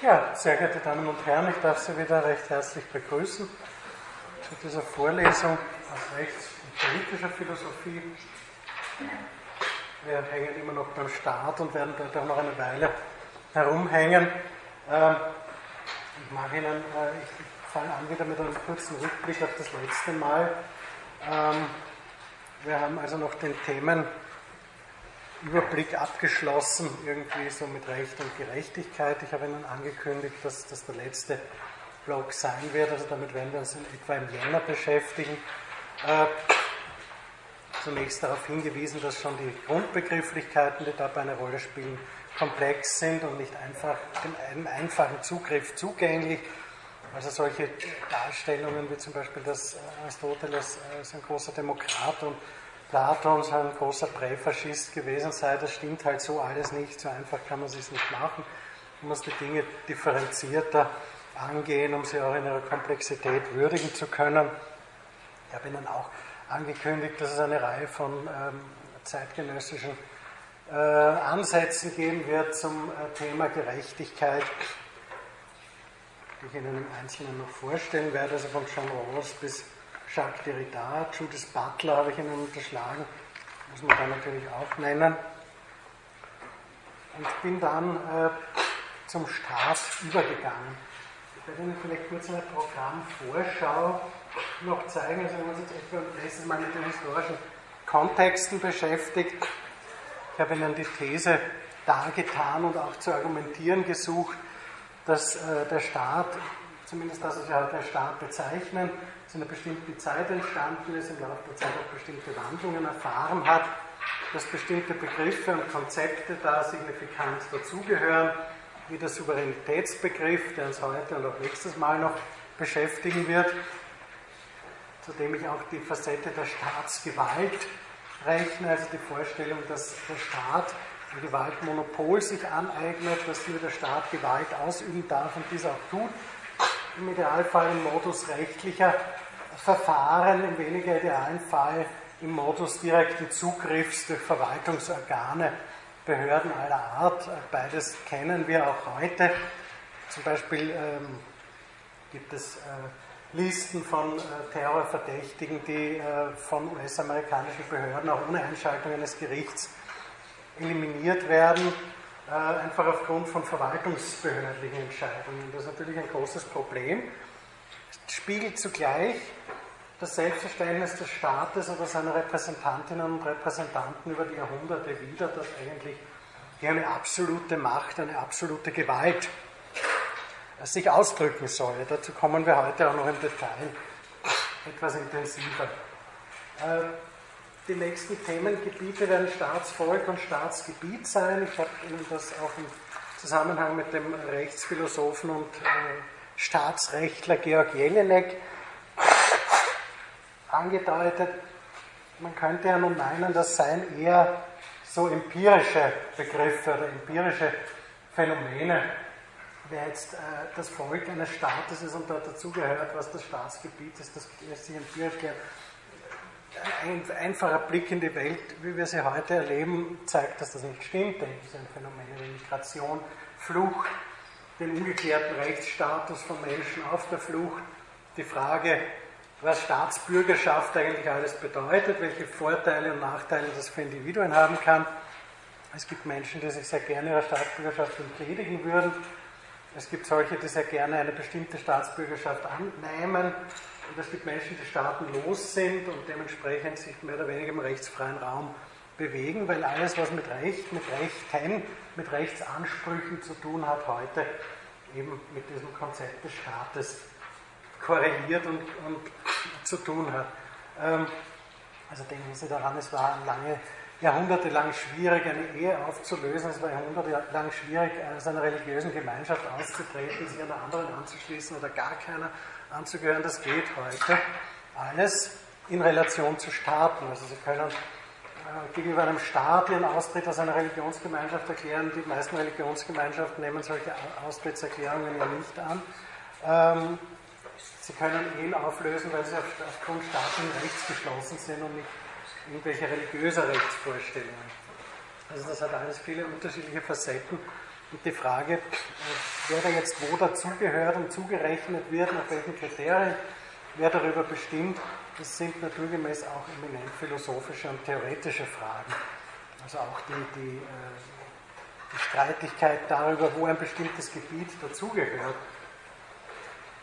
Ja, sehr geehrte Damen und Herren, ich darf Sie wieder recht herzlich begrüßen zu dieser Vorlesung aus Rechts- und politischer Philosophie. Wir hängen immer noch beim Staat und werden dort auch noch eine Weile herumhängen. Ähm, ich mache Ihnen, äh, ich fange an wieder mit einem kurzen Rückblick auf das letzte Mal. Ähm, wir haben also noch den Themenüberblick abgeschlossen, irgendwie so mit Recht und Gerechtigkeit. Ich habe Ihnen angekündigt, dass das der letzte Blog sein wird, also damit werden wir uns in etwa im Jänner beschäftigen. Äh, zunächst darauf hingewiesen, dass schon die Grundbegrifflichkeiten, die dabei eine Rolle spielen, komplex sind und nicht einfach dem einfachen Zugriff zugänglich. Also solche Darstellungen wie zum Beispiel, dass Aristoteles äh, ein großer Demokrat und Platon ein großer Präfaschist gewesen sei, das stimmt halt so alles nicht. So einfach kann man es nicht machen. Man muss die Dinge differenzierter angehen, um sie auch in ihrer Komplexität würdigen zu können. Ich habe Ihnen auch angekündigt, dass es eine Reihe von ähm, zeitgenössischen äh, Ansätzen geben wird zum äh, Thema Gerechtigkeit, die ich Ihnen im Einzelnen noch vorstellen werde, also von John Rawls bis Jacques Derrida, Judith Butler habe ich Ihnen unterschlagen, muss man da natürlich auch nennen. Und bin dann äh, zum Staat übergegangen. Ich werde Ihnen vielleicht kurz eine Programmvorschau noch zeigen. Also haben uns jetzt etwa letztes Mal mit den historischen Kontexten beschäftigt. Ich habe Ihnen die These dargetan und auch zu argumentieren gesucht, dass äh, der Staat, zumindest das, was wir heute als Staat bezeichnen, zu einer bestimmten Zeit entstanden ist, im Laufe der Zeit auch bestimmte Wandlungen erfahren hat, dass bestimmte Begriffe und Konzepte da signifikant dazugehören, wie der Souveränitätsbegriff, der uns heute und auch nächstes Mal noch beschäftigen wird, zu dem ich auch die Facette der Staatsgewalt rechne, also die Vorstellung, dass der Staat ein Gewaltmonopol sich aneignet, dass nur der Staat Gewalt ausüben darf und dies auch tut, im Idealfall im Modus rechtlicher Verfahren, im weniger idealen Fall im Modus direkten Zugriffs durch Verwaltungsorgane, Behörden aller Art. Beides kennen wir auch heute. Zum Beispiel ähm, gibt es äh, Listen von äh, Terrorverdächtigen, die äh, von US-amerikanischen Behörden auch ohne Einschaltung eines Gerichts eliminiert werden, einfach aufgrund von verwaltungsbehördlichen Entscheidungen. Das ist natürlich ein großes Problem. Es spiegelt zugleich das Selbstverständnis des Staates oder seiner Repräsentantinnen und Repräsentanten über die Jahrhunderte wider, dass eigentlich hier eine absolute Macht, eine absolute Gewalt sich ausdrücken soll. Dazu kommen wir heute auch noch im Detail etwas intensiver. Die nächsten Themengebiete werden Staatsvolk und Staatsgebiet sein. Ich habe Ihnen das auch im Zusammenhang mit dem Rechtsphilosophen und äh, Staatsrechtler Georg Jelinek angedeutet. Man könnte ja nun meinen, das seien eher so empirische Begriffe oder empirische Phänomene, wer jetzt äh, das Volk eines Staates ist und dazugehört, was das Staatsgebiet ist, das lässt sich empirisch klären. Ein einfacher Blick in die Welt, wie wir sie heute erleben, zeigt, dass das nicht stimmt. Denken Sie an Phänomene wie Migration, Flucht, den ungeklärten Rechtsstatus von Menschen auf der Flucht, die Frage, was Staatsbürgerschaft eigentlich alles bedeutet, welche Vorteile und Nachteile das für Individuen haben kann. Es gibt Menschen, die sich sehr gerne ihrer Staatsbürgerschaft entledigen würden. Es gibt solche, die sehr gerne eine bestimmte Staatsbürgerschaft annehmen. Es gibt Menschen, die staatenlos sind und dementsprechend sich mehr oder weniger im rechtsfreien Raum bewegen, weil alles, was mit Recht, mit Rechten, mit Rechtsansprüchen zu tun hat, heute eben mit diesem Konzept des Staates korreliert und, und zu tun hat. Ähm, also denken Sie daran, es war lange jahrhundertelang schwierig, eine Ehe aufzulösen. Es war jahrhundertelang schwierig, aus einer religiösen Gemeinschaft auszutreten, sich einer anderen anzuschließen oder gar keiner anzugehören. Das geht heute. Alles in Relation zu Staaten. Also Sie können äh, gegenüber einem Staat ihren Austritt aus einer Religionsgemeinschaft erklären. Die meisten Religionsgemeinschaften nehmen solche Austrittserklärungen ja nicht an. Ähm, Sie können Ehen auflösen, weil sie aufgrund staatlichen Rechts geschlossen sind und nicht irgendwelche religiöser Rechtsvorstellungen. Also das hat alles viele unterschiedliche Facetten Und die Frage, äh, wer da jetzt wo dazugehört und zugerechnet wird, nach welchen Kriterien, wer darüber bestimmt, das sind naturgemäß auch eminent philosophische und theoretische Fragen. Also auch die, die, äh, die Streitigkeit darüber, wo ein bestimmtes Gebiet dazugehört.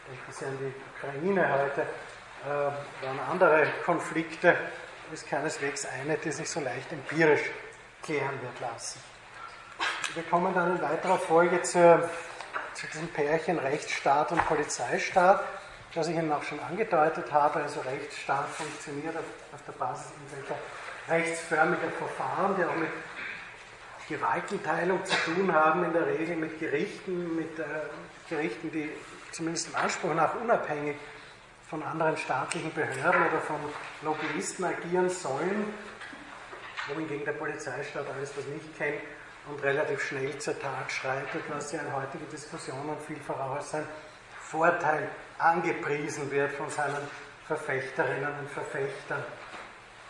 Denken Sie an die Ukraine heute, äh, an andere Konflikte, ist keineswegs eine, die sich so leicht empirisch klären wird lassen. Wir kommen dann in weiterer Folge zu, zu diesem Pärchen Rechtsstaat und Polizeistaat, das ich Ihnen auch schon angedeutet habe. Also Rechtsstaat funktioniert auf, auf der Basis irgendwelcher rechtsförmiger Verfahren, die auch mit Gewaltenteilung zu tun haben, in der Regel mit Gerichten, mit äh, Gerichten, die zumindest im Anspruch nach unabhängig von anderen staatlichen Behörden oder von Lobbyisten agieren sollen, wohingegen der Polizeistaat alles das nicht kennt und relativ schnell zur Tat schreitet, was ja in heutigen Diskussionen vielfach auch als sein Vorteil angepriesen wird von seinen Verfechterinnen und Verfechtern.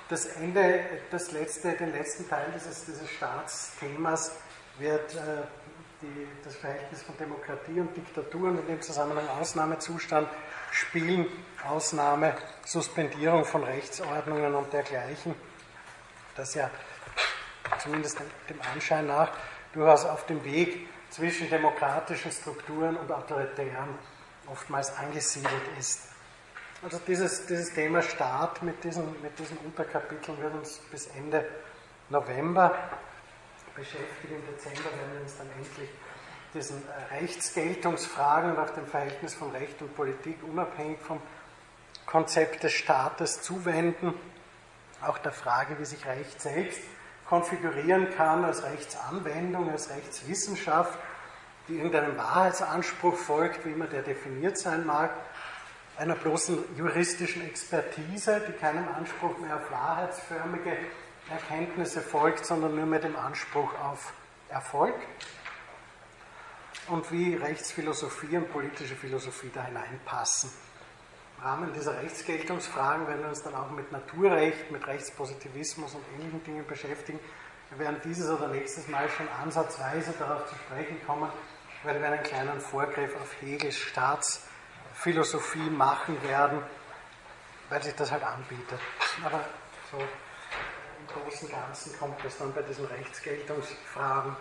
Das Ende, das letzte, den letzten Teil dieses, dieses Staatsthemas wird äh, die, das Verhältnis von Demokratie und Diktatur und in dem Zusammenhang Ausnahmezustand spielen, Ausnahme, Suspendierung von Rechtsordnungen und dergleichen, das ja zumindest dem Anschein nach durchaus auf dem Weg zwischen demokratischen Strukturen und autoritären oftmals angesiedelt ist. Also dieses, dieses Thema Staat mit diesen, mit diesen Unterkapiteln wird uns bis Ende November beschäftigen. Im Dezember werden wir uns dann endlich diesen äh, Rechtsgeltungsfragen und auch dem Verhältnis von Recht und Politik unabhängig vom Konzept des Staates zuwenden. Auch der Frage, wie sich Recht selbst konfigurieren kann als Rechtsanwendung, als Rechtswissenschaft, die irgendeinem Wahrheitsanspruch folgt, wie immer der definiert sein mag, einer bloßen juristischen Expertise, die keinem Anspruch mehr auf wahrheitsförmige Erkenntnisse folgt, sondern nur mit dem Anspruch auf Erfolg. Und wie Rechtsphilosophie und politische Philosophie da hineinpassen. Im Rahmen dieser Rechtsgeltungsfragen werden wir uns dann auch mit Naturrecht, mit Rechtspositivismus und ähnlichen Dingen beschäftigen. Wir werden dieses oder nächstes Mal schon ansatzweise darauf zu sprechen kommen, weil wir einen kleinen Vorgriff auf Hegels Staatsphilosophie machen werden, weil sich das halt anbietet. Aber so im Großen und Ganzen kommt es dann bei diesen Rechtsgeltungsfragen.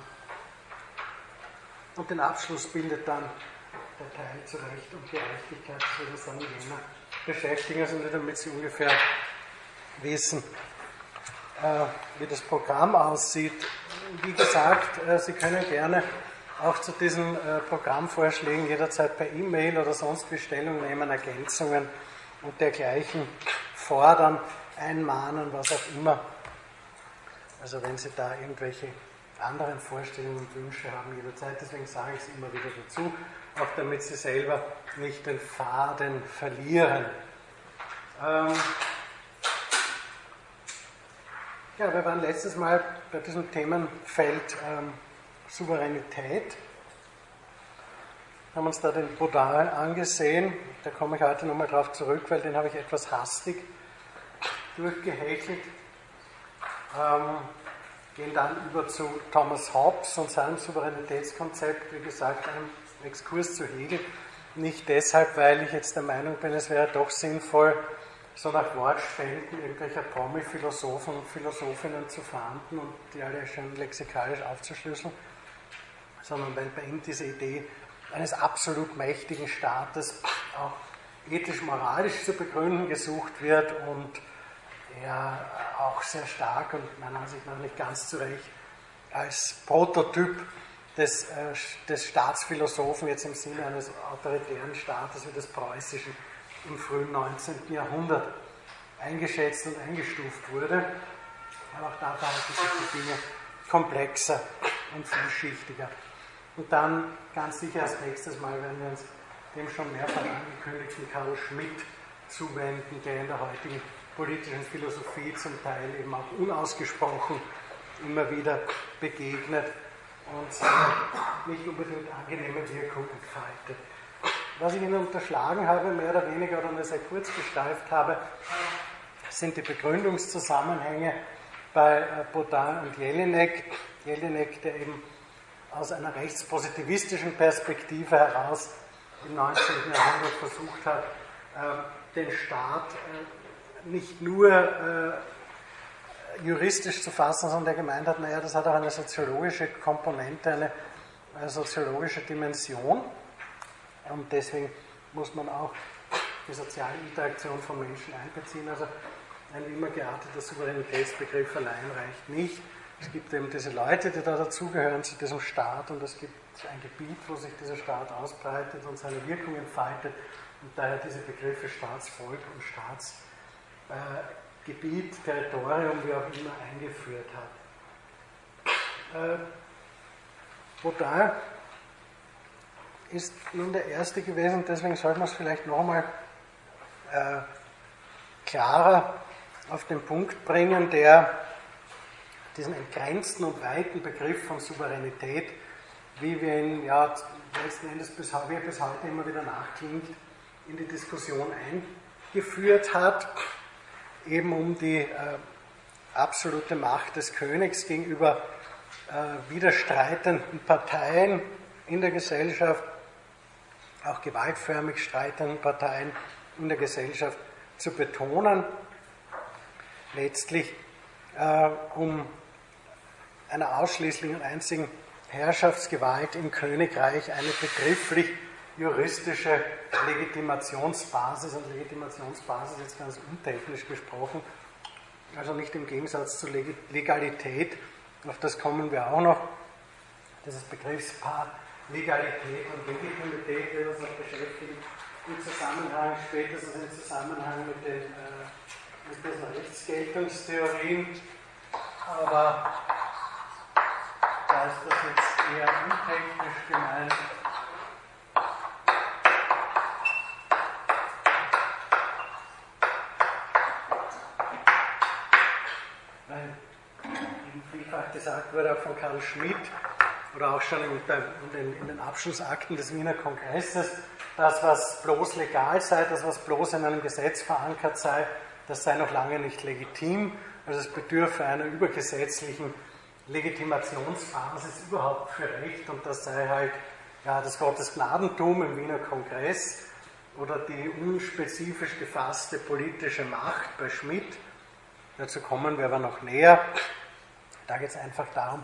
Und den Abschluss bildet dann der Teil zu Recht und Gerechtigkeit, das wird uns dann Jena beschäftigen, also nur damit Sie ungefähr wissen, äh, wie das Programm aussieht. Wie gesagt, äh, Sie können gerne auch zu diesen äh, Programmvorschlägen jederzeit per E-Mail oder sonst wie Stellung nehmen, Ergänzungen und dergleichen fordern, einmahnen, was auch immer. Also wenn Sie da irgendwelche anderen Vorstellungen und Wünsche haben jederzeit, deswegen sage ich es immer wieder dazu, auch damit Sie selber nicht den Faden verlieren. Ähm ja, wir waren letztes Mal bei diesem Themenfeld ähm, Souveränität, haben uns da den Baudin angesehen, da komme ich heute nochmal drauf zurück, weil den habe ich etwas hastig durchgehäkelt. Ähm, gehen dann über zu Thomas Hobbes und seinem Souveränitätskonzept, wie gesagt, einem Exkurs zu Hegel. Nicht deshalb, weil ich jetzt der Meinung bin, es wäre doch sinnvoll, so nach Wortspenden irgendwelcher Promi-Philosophen und Philosophinnen zu verhandeln und die alle schön lexikalisch aufzuschlüsseln, sondern weil bei ihm diese Idee eines absolut mächtigen Staates auch ethisch-moralisch zu begründen gesucht wird und er auch sehr stark und meiner Ansicht nach nicht ganz zu Recht als Prototyp des, äh, des Staatsphilosophen jetzt im Sinne eines autoritären Staates wie des preußischen im frühen 19. Jahrhundert eingeschätzt und eingestuft wurde. Aber auch da verhalten sich die Dinge komplexer und vielschichtiger. Und dann ganz sicher als nächstes Mal werden wir uns dem schon mehrfach angekündigten Karl Schmidt zuwenden, der in der heutigen politischen Philosophie zum Teil eben auch unausgesprochen immer wieder begegnet und nicht unbedingt angenehme Wirkung entfaltet. Was ich Ihnen unterschlagen habe, mehr oder weniger oder nur sehr kurz gestreift habe, sind die Begründungszusammenhänge bei äh, Baudin und Jelinek. Jelinek, der eben aus einer rechtspositivistischen Perspektive heraus im 19. Jahrhundert versucht hat, äh, den Staat äh, nicht nur äh, juristisch zu fassen, sondern der gemeint hat, naja, das hat auch eine soziologische Komponente, eine, eine soziologische Dimension. Und deswegen muss man auch die soziale Interaktion von Menschen einbeziehen. Also ein immer gearteter Souveränitätsbegriff allein reicht nicht. Es gibt eben diese Leute, die da dazugehören zu diesem Staat und es gibt ein Gebiet, wo sich dieser Staat ausbreitet und seine Wirkung entfaltet und daher diese Begriffe Staatsvolk und Staatsgebiet, äh, Territorium, wie auch immer, eingeführt hat. Äh, Baudin ist nun der Erste gewesen, deswegen sollte man es vielleicht nochmal äh, klarer auf den Punkt bringen, der diesen entgrenzten und weiten Begriff von Souveränität, wie wir ihn ja letzten Endes bis, wie bis heute immer wieder nachklingt, in die Diskussion eingeführt hat, eben um die äh, absolute Macht des Königs gegenüber äh, widerstreitenden Parteien in der Gesellschaft, auch gewaltförmig streitenden Parteien in der Gesellschaft zu betonen, letztlich äh, um einer ausschließlichen und einzigen Herrschaftsgewalt im Königreich eine begrifflich juristische Legitimationsbasis, und Legitimationsbasis jetzt ganz untechnisch gesprochen, also nicht im Gegensatz zur Legalität, auf das kommen wir auch noch, dieses Begriffspaar Legalität und Legitimität wird uns noch beschäftigen, im Zusammenhang, spätestens im Zusammenhang mit den, äh, mit diesen Rechtsgeltungstheorien, aber da ist das jetzt eher untechnisch gemeint. Weil eben auch von Karl Schmidt oder auch schon in, den, in den Abschlussakten des Wiener Kongresses, das, was bloß legal sei, das, was bloß in einem Gesetz verankert sei, das sei noch lange nicht legitim. Also es bedürfe einer übergesetzlichen Legitimationsbasis überhaupt für Recht und das sei halt ja, das Gottesgnadentum im Wiener Kongress oder die unspezifisch gefasste politische Macht bei Schmidt. Dazu kommen wir aber noch näher. Da geht es einfach darum,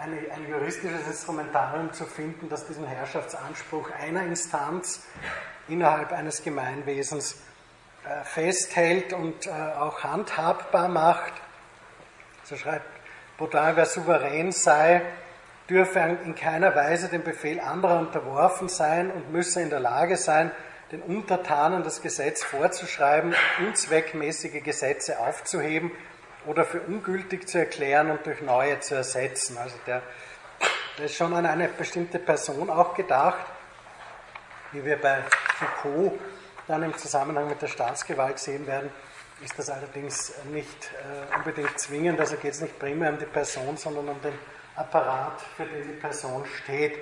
eine, ein juristisches Instrumentarium zu finden, das diesen Herrschaftsanspruch einer Instanz innerhalb eines Gemeinwesens äh, festhält und äh, auch handhabbar macht. So schreibt Baudin, wer souverän sei, dürfe in keiner Weise dem Befehl anderer unterworfen sein und müsse in der Lage sein, den Untertanen das Gesetz vorzuschreiben, unzweckmäßige Gesetze aufzuheben oder für ungültig zu erklären und durch neue zu ersetzen. Also der, der ist schon an eine bestimmte Person auch gedacht, wie wir bei Foucault dann im Zusammenhang mit der Staatsgewalt sehen werden, ist das allerdings nicht äh, unbedingt zwingend. Also geht es nicht primär um die Person, sondern um den Apparat, für den die Person steht.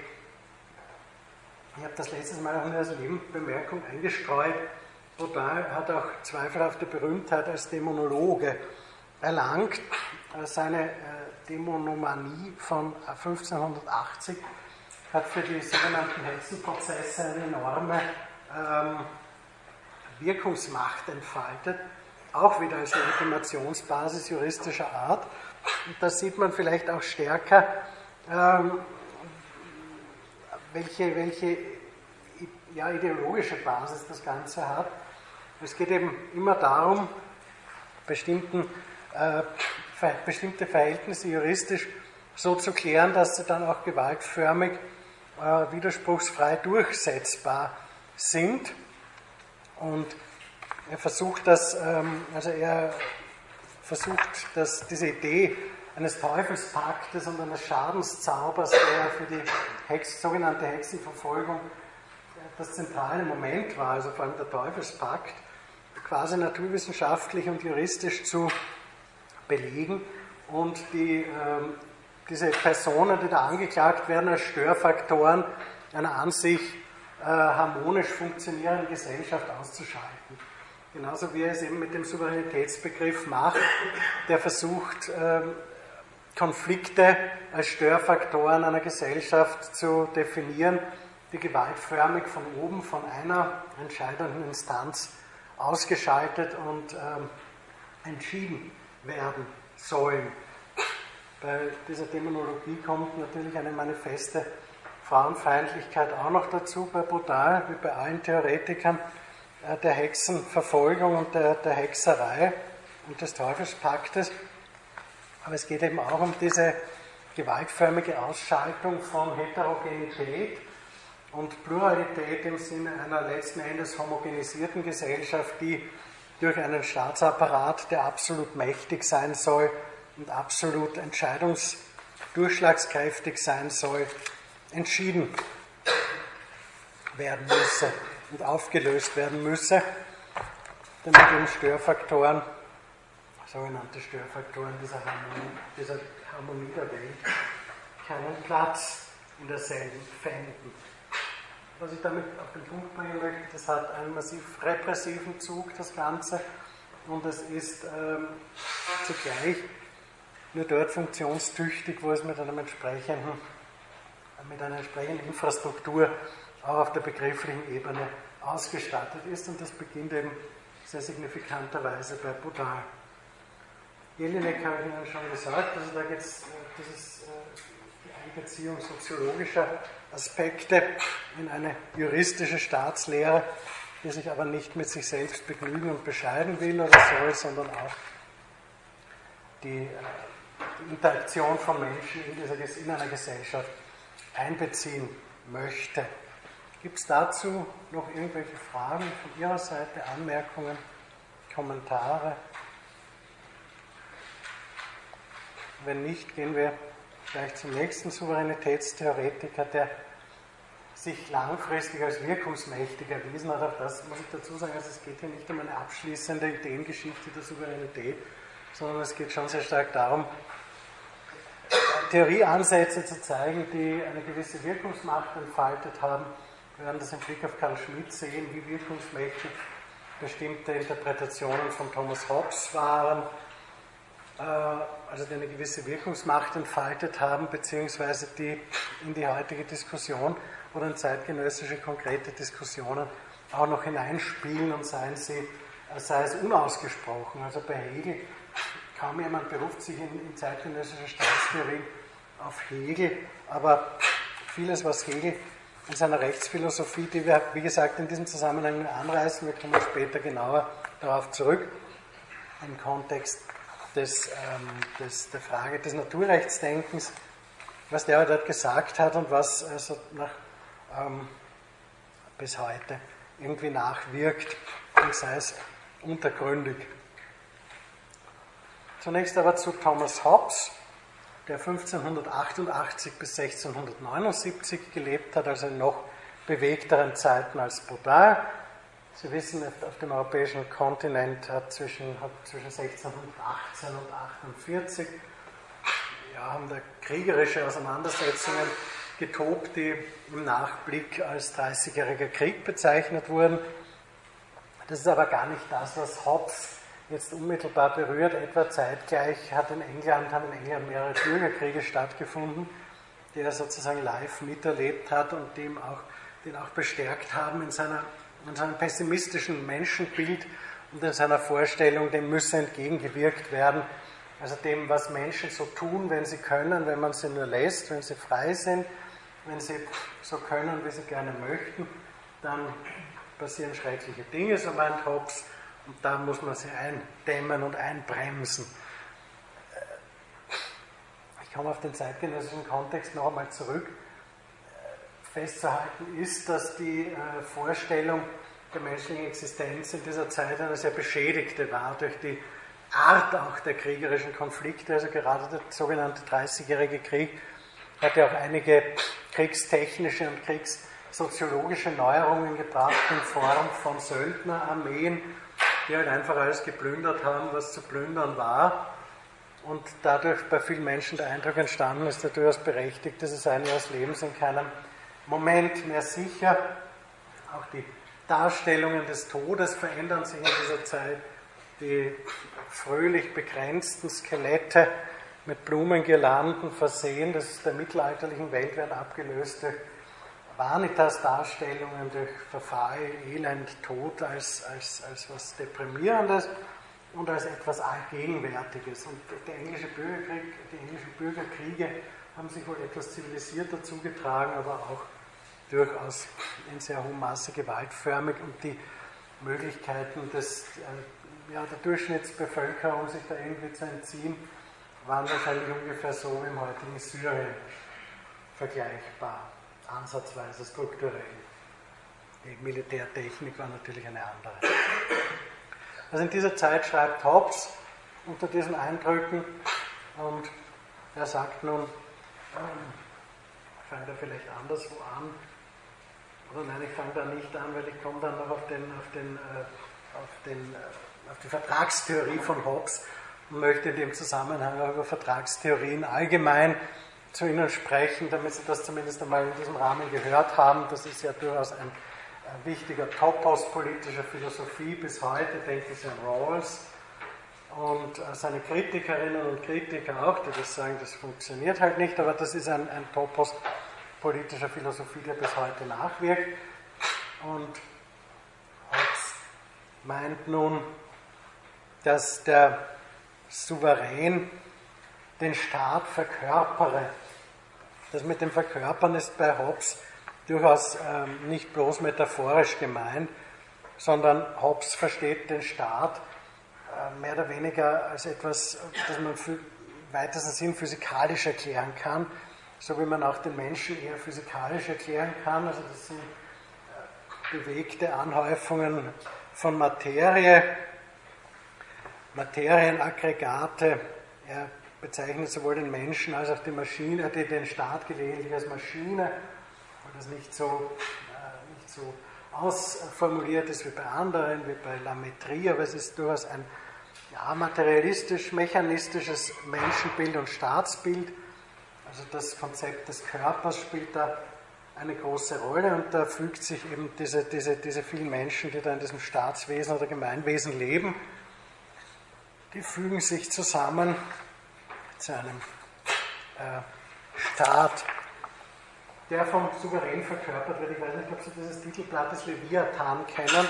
Ich habe das letztes Mal auch in der Nebenbemerkung eingestreut. Baudin hat auch zweifelhafte Berühmtheit als Dämonologe erlangt. Äh, seine äh, Dämonomanie von 1580 hat für die sogenannten Hexenprozesse eine enorme ähm, Wirkungsmacht entfaltet auch wieder als Legitimationsbasis juristischer Art. Und da sieht man vielleicht auch stärker, ähm, welche, welche ja, ideologische Basis das Ganze hat. Es geht eben immer darum, bestimmten, äh, bestimmte Verhältnisse juristisch so zu klären, dass sie dann auch gewaltförmig, äh, widerspruchsfrei durchsetzbar sind. Und er versucht das, ähm, also er versucht, dass diese Idee eines Teufelspaktes und eines Schadenszaubers, der für die Hex, sogenannte Hexenverfolgung das zentrale Moment war, also vor allem der Teufelspakt, quasi naturwissenschaftlich und juristisch zu belegen und die, ähm, diese Personen, die da angeklagt werden, als Störfaktoren einer an sich äh, harmonisch funktionierenden Gesellschaft auszuschalten. Genauso wie er es eben mit dem Souveränitätsbegriff macht, der versucht, ähm, Konflikte als Störfaktoren einer Gesellschaft zu definieren, die gewaltförmig von oben, von einer entscheidenden Instanz ausgeschaltet und ähm, entschieden werden sollen. Bei dieser Dämonologie kommt natürlich eine manifeste Frauenfeindlichkeit auch noch dazu, bei Brutal, wie bei allen Theoretikern äh, der Hexenverfolgung und der, der Hexerei und des Teufelspaktes. Aber es geht eben auch um diese gewaltförmige Ausschaltung von Heterogenität und Pluralität im Sinne einer letzten Endes homogenisierten Gesellschaft, die durch einen Staatsapparat, der absolut mächtig sein soll und absolut entscheidungsdurchschlagskräftig sein soll, entschieden werden müsse und aufgelöst werden müsse, damit eben Störfaktoren sogenannte Störfaktoren dieser Harmonie, dieser Harmonie der Welt keinen Platz in derselben fänden. Was ich damit auf den Punkt bringen möchte, das hat einen massiv repressiven Zug, das Ganze, und es ist ähm, zugleich nur dort funktionstüchtig, wo es mit, einem entsprechenden, mit einer entsprechenden Infrastruktur auch auf der begrifflichen Ebene ausgestattet ist. Und das beginnt eben sehr signifikanterweise bei Budal. Jelinek habe ich Ihnen schon gesagt, also da geht es, äh, das ist äh, die Einbeziehung soziologischer Aspekte in eine juristische Staatslehre, die sich aber nicht mit sich selbst begnügen und bescheiden will oder soll, sondern auch die, äh, die Interaktion von Menschen in, dieser, in einer Gesellschaft einbeziehen möchte. Gibt es dazu noch irgendwelche Fragen von Ihrer Seite, Anmerkungen, Kommentare? Wenn nicht, gehen wir gleich zum nächsten Souveränitätstheoretiker, der sich langfristig als wirkungsmächtig erwiesen hat. Auch das muss ich dazu sagen, also es geht hier nicht um eine abschließende Ideengeschichte der Souveränität, sondern es geht schon sehr stark darum, Theorieansätze zu zeigen, die eine gewisse Wirkungsmacht entfaltet haben. Wir werden das im Blick auf Karl Schmidt sehen, wie wirkungsmächtig bestimmte Interpretationen von Thomas Hobbes waren äh, also die eine gewisse Wirkungsmacht entfaltet haben, beziehungsweise die in die heutige Diskussion oder in zeitgenössische konkrete Diskussionen auch noch hineinspielen und seien sie, äh, sei es unausgesprochen. Also bei Hegel, kaum jemand beruft sich in, in zeitgenössischer Staatstheorie auf Hegel, aber vieles, was Hegel in seiner Rechtsphilosophie, die wir, wie gesagt, in diesem Zusammenhang anreißen, wir kommen später genauer darauf zurück, im Kontext des, ähm, des, der Frage des Naturrechtsdenkens, was der dort gesagt hat und was also nach, ähm, bis heute irgendwie nachwirkt und sei es untergründig. Zunächst aber zu Thomas Hobbes, der 1588 bis 1679 gelebt hat, also in noch bewegteren Zeiten als Baudin, Sie wissen, auf dem europäischen Kontinent hat zwischen, hat zwischen 1618 und 1848 ja, haben da kriegerische Auseinandersetzungen getobt, die im Nachblick als 30-jähriger Krieg bezeichnet wurden. Das ist aber gar nicht das, was Hobbes jetzt unmittelbar berührt. Etwa zeitgleich hat in England, haben in England mehrere Bürgerkriege stattgefunden, die er sozusagen live miterlebt hat und dem auch, den auch bestärkt haben in seiner in seinem pessimistischen Menschenbild und in seiner Vorstellung, dem müsse entgegengewirkt werden. Also dem, was Menschen so tun, wenn sie können, wenn man sie nur lässt, wenn sie frei sind, wenn sie so können, wie sie gerne möchten, dann passieren schreckliche Dinge, so meint Hobbes, und da muss man sie eindämmen und einbremsen. Ich komme auf den zeitgenössischen Kontext noch einmal zurück festzuhalten ist, dass die äh, Vorstellung der menschlichen Existenz in dieser Zeit eine sehr beschädigte war durch die Art auch der kriegerischen Konflikte. Also gerade der sogenannte 30-jährige Krieg hat ja auch einige kriegstechnische und kriegssoziologische Neuerungen gebracht in Form von Söldnerarmeen, die halt einfach alles geplündert haben, was zu plündern war. Und dadurch bei vielen Menschen der Eindruck entstanden ist, der durchaus berechtigt, dass es ein ihres Lebens in keinem Moment mehr sicher. Auch die Darstellungen des Todes verändern sich in dieser Zeit. Die fröhlich begrenzten Skelette mit Blumengirlanden versehen, das ist der mittelalterlichen Welt werden abgelöst Vanitas-Darstellungen, durch Verfall, Elend, Tod als, als, als was Deprimierendes und als etwas Allgegenwärtiges. Und der englische Bürgerkrieg, die englischen Bürgerkriege haben sich wohl etwas zivilisierter zugetragen, aber auch durchaus in sehr hohem Maße gewaltförmig und die Möglichkeiten des, äh, ja, der Durchschnittsbevölkerung, sich da irgendwie zu entziehen, waren wahrscheinlich ungefähr so wie im heutigen Syrien vergleichbar, ansatzweise strukturell. Die Militärtechnik war natürlich eine andere. Also in dieser Zeit schreibt Hobbes unter diesen Eindrücken und er sagt nun, ähm, fange da vielleicht anderswo an, oder nein, ich fange da nicht an, weil ich komme dann noch auf, den, auf, den, äh, auf, den, äh, auf die Vertragstheorie von Hobbes und möchte in dem Zusammenhang auch über Vertragstheorien allgemein zu Ihnen sprechen, damit Sie das zumindest einmal in diesem Rahmen gehört haben. Das ist ja durchaus ein, wichtiger Topos politischer Philosophie bis heute, denke ich an Rawls und äh, seine Kritikerinnen und Kritiker auch, die das sagen, das funktioniert halt nicht, aber das ist ein, ein Topos politischer Philosophie, der bis heute nachwirkt. Und Hobbes meint nun, dass der Souverän den Staat verkörpere. Das mit dem Verkörpern ist bei Hobbes durchaus ähm, nicht bloß metaphorisch gemeint, sondern Hobbes versteht den Staat äh, mehr oder weniger als etwas, das man im weitesten Sinn physikalisch erklären kann, so wie man auch den Menschen eher physikalisch erklären kann. Also das sind äh, bewegte Anhäufungen von Materie, Materienaggregate. Er bezeichnet sowohl den Menschen als auch die Maschine, den Staat gelegentlich als Maschine, weil das nicht so, äh, nicht so ausformuliert ist wie bei anderen, wie bei Lametrie, aber es ist durchaus ein ja, materialistisch-mechanistisches Menschenbild und Staatsbild. Also das Konzept des Körpers spielt da eine große Rolle und da fügt sich eben diese, diese, diese vielen Menschen, die da in diesem Staatswesen oder Gemeinwesen leben, die fügen sich zusammen zu einem äh, Staat, der vom Souverän verkörpert wird. Ich weiß nicht, ob Sie dieses Titelblatt des Leviathan kennen.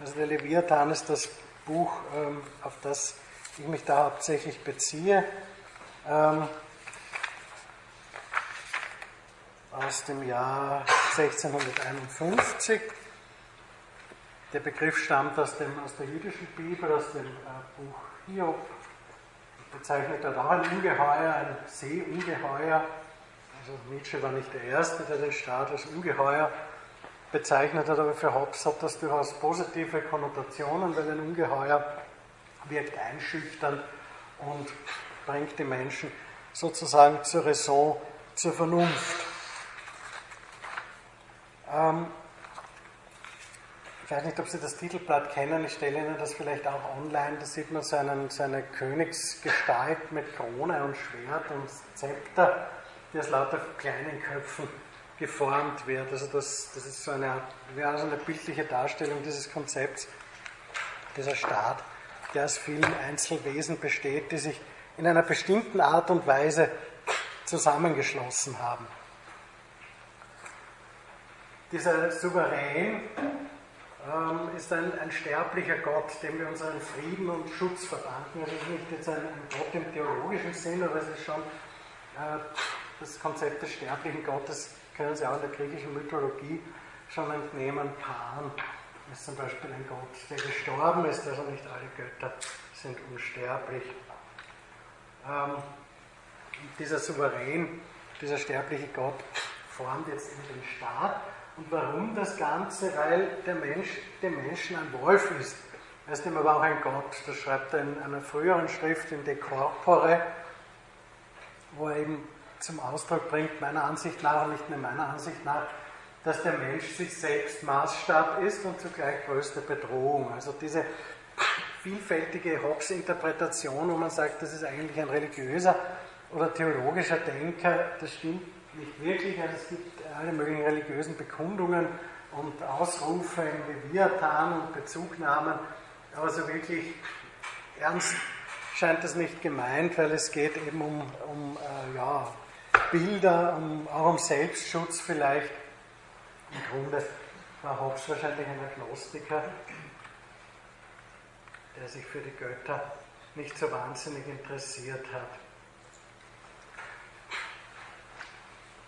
Also der Leviathan ist das Buch, ähm, auf das ich mich da hauptsächlich beziehe. Ähm, aus dem Jahr 1651. Der Begriff stammt aus, dem, aus der jüdischen Bibel, aus dem äh, Buch Hiob. Bezeichnet dort auch ein Ungeheuer, ein Seeungeheuer. Also Nietzsche war nicht der Erste, der den Staat als Ungeheuer bezeichnet hat, aber für Hobbes hat das durchaus positive Konnotationen, weil ein Ungeheuer wirkt einschüchternd und bringt die Menschen sozusagen zur Raison, zur Vernunft. Ähm, ich weiß nicht, ob Sie das Titelblatt kennen, ich stelle Ihnen das vielleicht auch online. Da sieht man so, so eine Königsgestalt mit Krone und Schwert und Zepter, die aus lauter kleinen Köpfen geformt wird. Also das, das ist so eine, ja, also eine bildliche Darstellung dieses Konzepts, dieser Staat, der aus vielen Einzelwesen besteht, die sich in einer bestimmten Art und Weise zusammengeschlossen haben dieser Souverän ähm, ist ein, ein, sterblicher Gott, dem wir unseren Frieden und Schutz verdanken. Also es ist nicht jetzt ein, ein Gott im theologischen Sinn, aber es ist schon äh, das Konzept des sterblichen Gottes, können Sie auch in der griechischen Mythologie schon entnehmen. Pan ist zum Beispiel ein Gott, der gestorben ist, also nicht alle Götter sind unsterblich. Ähm, dieser Souverän, dieser sterbliche Gott formt jetzt in den Staat und warum das Ganze? Weil der Mensch dem Menschen ein Wolf ist. Er ist ihm aber auch ein Gott. Das schreibt er in einer früheren Schrift in De Corpore, wo er eben zum Ausdruck bringt, meiner Ansicht nach und nicht nur meiner Ansicht nach, dass der Mensch sich selbst Maßstab ist und zugleich größte Bedrohung. Also diese vielfältige Hobbes-Interpretation, wo man sagt, das ist eigentlich ein religiöser oder theologischer Denker, das stimmt nicht wirklich. Also es gibt alle möglichen religiösen Bekundungen und Ausrufe in Leviathan und Bezugnahmen, aber so wirklich ernst scheint das nicht gemeint, weil es geht eben um, um äh, ja, Bilder, um, auch um Selbstschutz vielleicht. Im Grunde war Hobbes wahrscheinlich ein Agnostiker, der sich für die Götter nicht so wahnsinnig interessiert hat.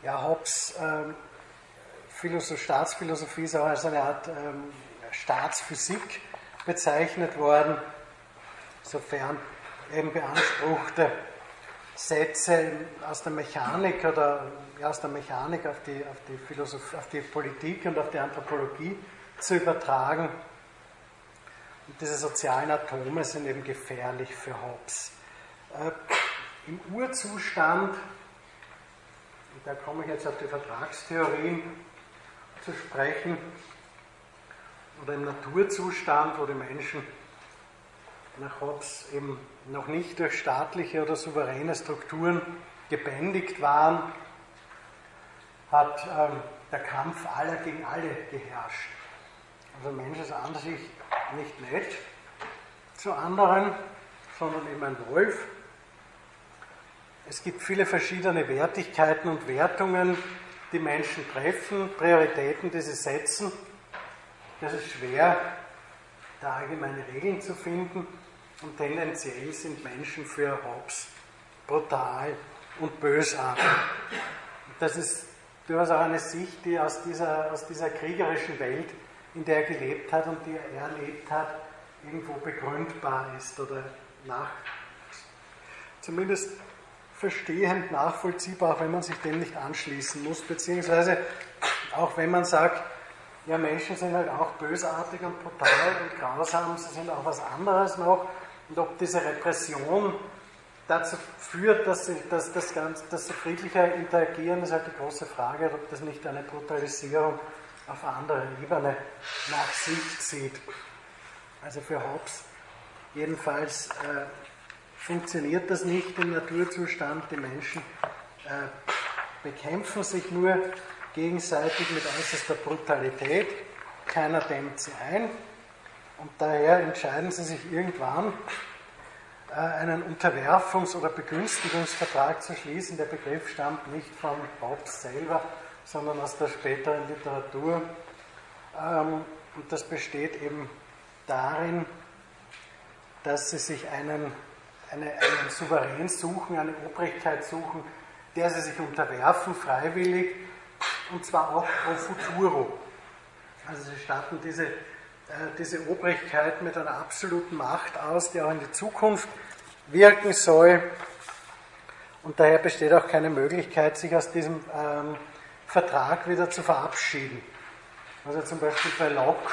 Ja, Hobbes ähm, Staatsphilosophie ist auch als eine Art ähm, Staatsphysik bezeichnet worden, sofern eben beanspruchte Sätze aus der Mechanik oder ja, aus der Mechanik auf die, auf, die Philosophie, auf die Politik und auf die Anthropologie zu übertragen. Und diese sozialen Atome sind eben gefährlich für Hobbes. Äh, Im Urzustand, und da komme ich jetzt auf die Vertragstheorien zu sprechen, oder im Naturzustand, wo die Menschen nach Hobbes eben noch nicht durch staatliche oder souveräne Strukturen gebändigt waren, hat ähm, der Kampf aller gegen alle geherrscht. Also Mensch ist an sich nicht nett zu anderen, sondern eben ein Wolf. Es gibt viele verschiedene Wertigkeiten und Wertungen, die Menschen treffen, Prioritäten, die sie setzen. Das ist schwer, da allgemeine Regeln zu finden. Und tendenziell sind Menschen für Hobbes brutal und bösartig. Das ist durchaus auch eine Sicht, die aus dieser, aus dieser kriegerischen Welt, in der er gelebt hat und die er erlebt hat, irgendwo begründbar ist oder nach, zumindest verstehend nachvollziehbar, auch wenn man sich dem nicht anschließen muss, beziehungsweise auch wenn man sagt, ja, Menschen sind halt auch bösartig und brutal und grausam, sie sind auch was anderes noch und ob diese Repression dazu führt, dass sie, dass das ganz, dass sie friedlicher interagieren, ist halt die große Frage, ob das nicht eine Brutalisierung auf anderer Ebene nach sich zieht. Also für Hobbes jedenfalls äh, funktioniert das nicht im Naturzustand. Die Menschen äh, bekämpfen sich nur gegenseitig mit äußerster Brutalität. Keiner dämmt sie ein. Und daher entscheiden sie sich irgendwann, äh, einen Unterwerfungs- oder Begünstigungsvertrag zu schließen. Der Begriff stammt nicht von Hobbes selber, sondern aus der späteren Literatur. Ähm, und das besteht eben darin, dass sie sich einen, eine, einen Souverän suchen, eine Obrigkeit suchen, der sie sich unterwerfen, freiwillig, und zwar auch pro futuro. Also sie statten diese äh, diese Obrigkeit mit einer absoluten Macht aus, die auch in die Zukunft wirken soll. Und daher besteht auch keine Möglichkeit, sich aus diesem ähm, Vertrag wieder zu verabschieden. Also zum Beispiel bei Locke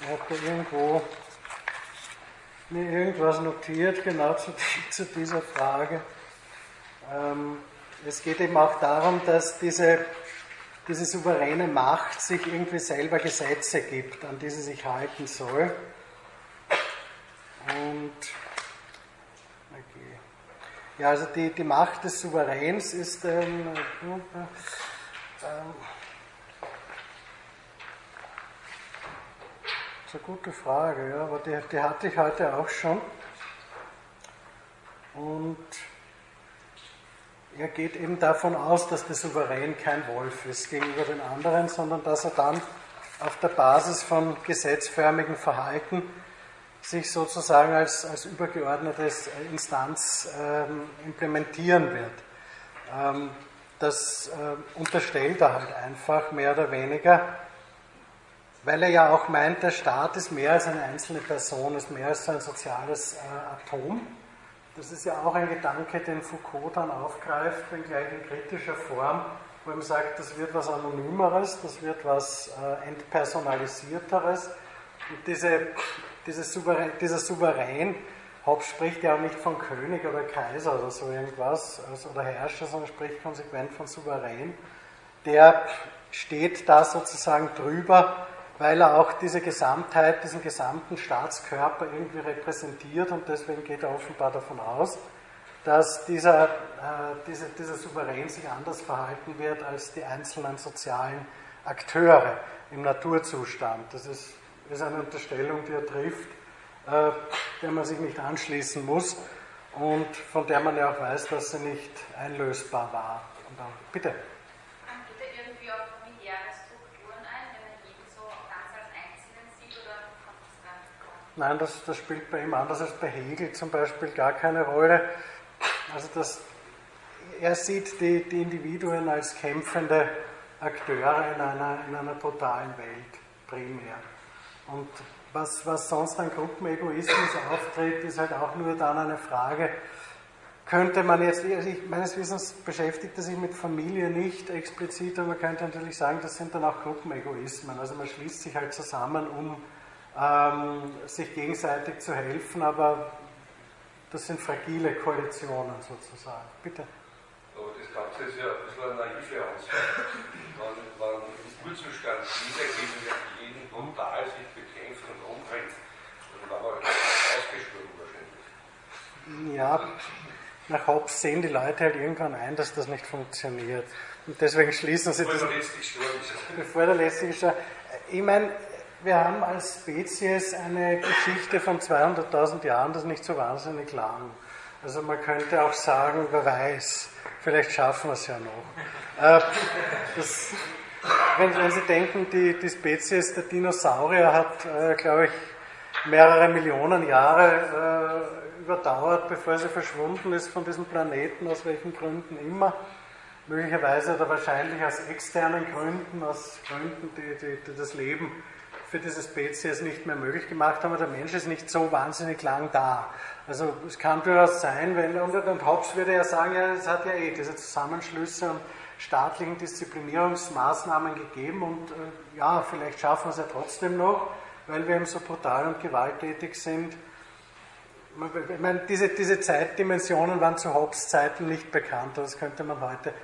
ich habe da irgendwo mir irgendwas notiert, genau zu, zu dieser Frage. Ähm, es geht eben auch darum, dass diese, diese souveräne Macht sich irgendwie selber Gesetze gibt, an die sie sich halten soll. Und ja, also die, die Macht des Souveräns ist ähm, äh, äh, ist eine gute Frage, ja, aber die, die hatte ich heute auch schon. Und er geht eben davon aus, dass der Souverän kein Wolf ist gegenüber den anderen, sondern dass er dann auf der Basis von gesetzförmigem Verhalten sich sozusagen als, als übergeordnetes Instanz ähm, implementieren wird. Ähm, das äh, unterstellt er halt einfach mehr oder weniger, weil er ja auch meint, der Staat ist mehr als eine einzelne Person, ist mehr als so ein soziales äh, Atom. Das ist ja auch ein Gedanke, den Foucault dann aufgreift, wenngleich in kritischer Form, wo er sagt, das wird was Anonymeres, das wird was äh, Entpersonalisierteres. Und diese dieses Souverän, dieser Souverän Hobbes spricht ja auch nicht von König oder Kaiser oder so irgendwas also, oder Herrscher, sondern spricht konsequent von Souverän. Der steht da sozusagen drüber, weil er auch diese Gesamtheit, diesen gesamten Staatskörper irgendwie repräsentiert und deswegen geht er offenbar davon aus, dass dieser, äh, diese, dieser Souverän sich anders verhalten wird als die einzelnen sozialen Akteure im Naturzustand. Das ist, ist eine Unterstellung, die er trifft äh, der man sich nicht anschließen muss und von der man ja auch weiß, dass sie nicht einlösbar war. Auch, bitte. Geht er irgendwie auf familiäre Strukturen ein, wenn er jeden so ganz als Einzelnen sieht oder kommt das gar nicht vor? Nein, das, das spielt bei ihm anders als bei Hegel zum Beispiel gar keine Rolle. Also das, er sieht die, die Individuen als kämpfende Akteure in einer, in einer totalen Welt primär. Und was, was sonst an Gruppenegoismus auftritt, ist halt auch nur dann eine Frage, könnte man jetzt, ich, meines Wissens beschäftigt er sich mit Familie nicht explizit, aber man könnte natürlich sagen, das sind dann auch Gruppenegoismen. Also man schließt sich halt zusammen, um ähm, sich gegenseitig zu helfen, aber das sind fragile Koalitionen sozusagen. Bitte. Aber das Ganze ist ja ein bisschen eine naive Aussage. Man, man im Urzustand jeder gegen jeden brutal sich Ja, nach Hobbes sehen die Leute halt irgendwann ein, dass das nicht funktioniert. Und deswegen schließen sie bevor das. Der bevor der letzte gestorben Ich meine, wir haben als Spezies eine Geschichte von 200.000 Jahren, das ist nicht so wahnsinnig lang. Also man könnte auch sagen, wer weiß, vielleicht schaffen wir es ja noch. Äh, das, wenn, wenn, Sie denken, die, die Spezies der Dinosaurier hat, äh, glaube ich, mehrere Millionen Jahre äh, überdauert, bevor sie verschwunden ist von diesem Planeten, aus welchen Gründen immer. Möglicherweise oder wahrscheinlich aus externen Gründen, aus Gründen, die, die, die das Leben für diese Spezies nicht mehr möglich gemacht haben. Aber der Mensch ist nicht so wahnsinnig lang da. Also es kann durchaus sein, wenn, und, und Hobbes würde ja sagen, ja, es hat ja eh diese Zusammenschlüsse und staatlichen Disziplinierungsmaßnahmen gegeben und äh, ja, vielleicht schaffen wir es ja trotzdem noch weil wir eben so brutal und gewalttätig sind. Ich meine, diese, diese Zeitdimensionen waren zu Hobbes Zeiten nicht bekannt, das könnte man heute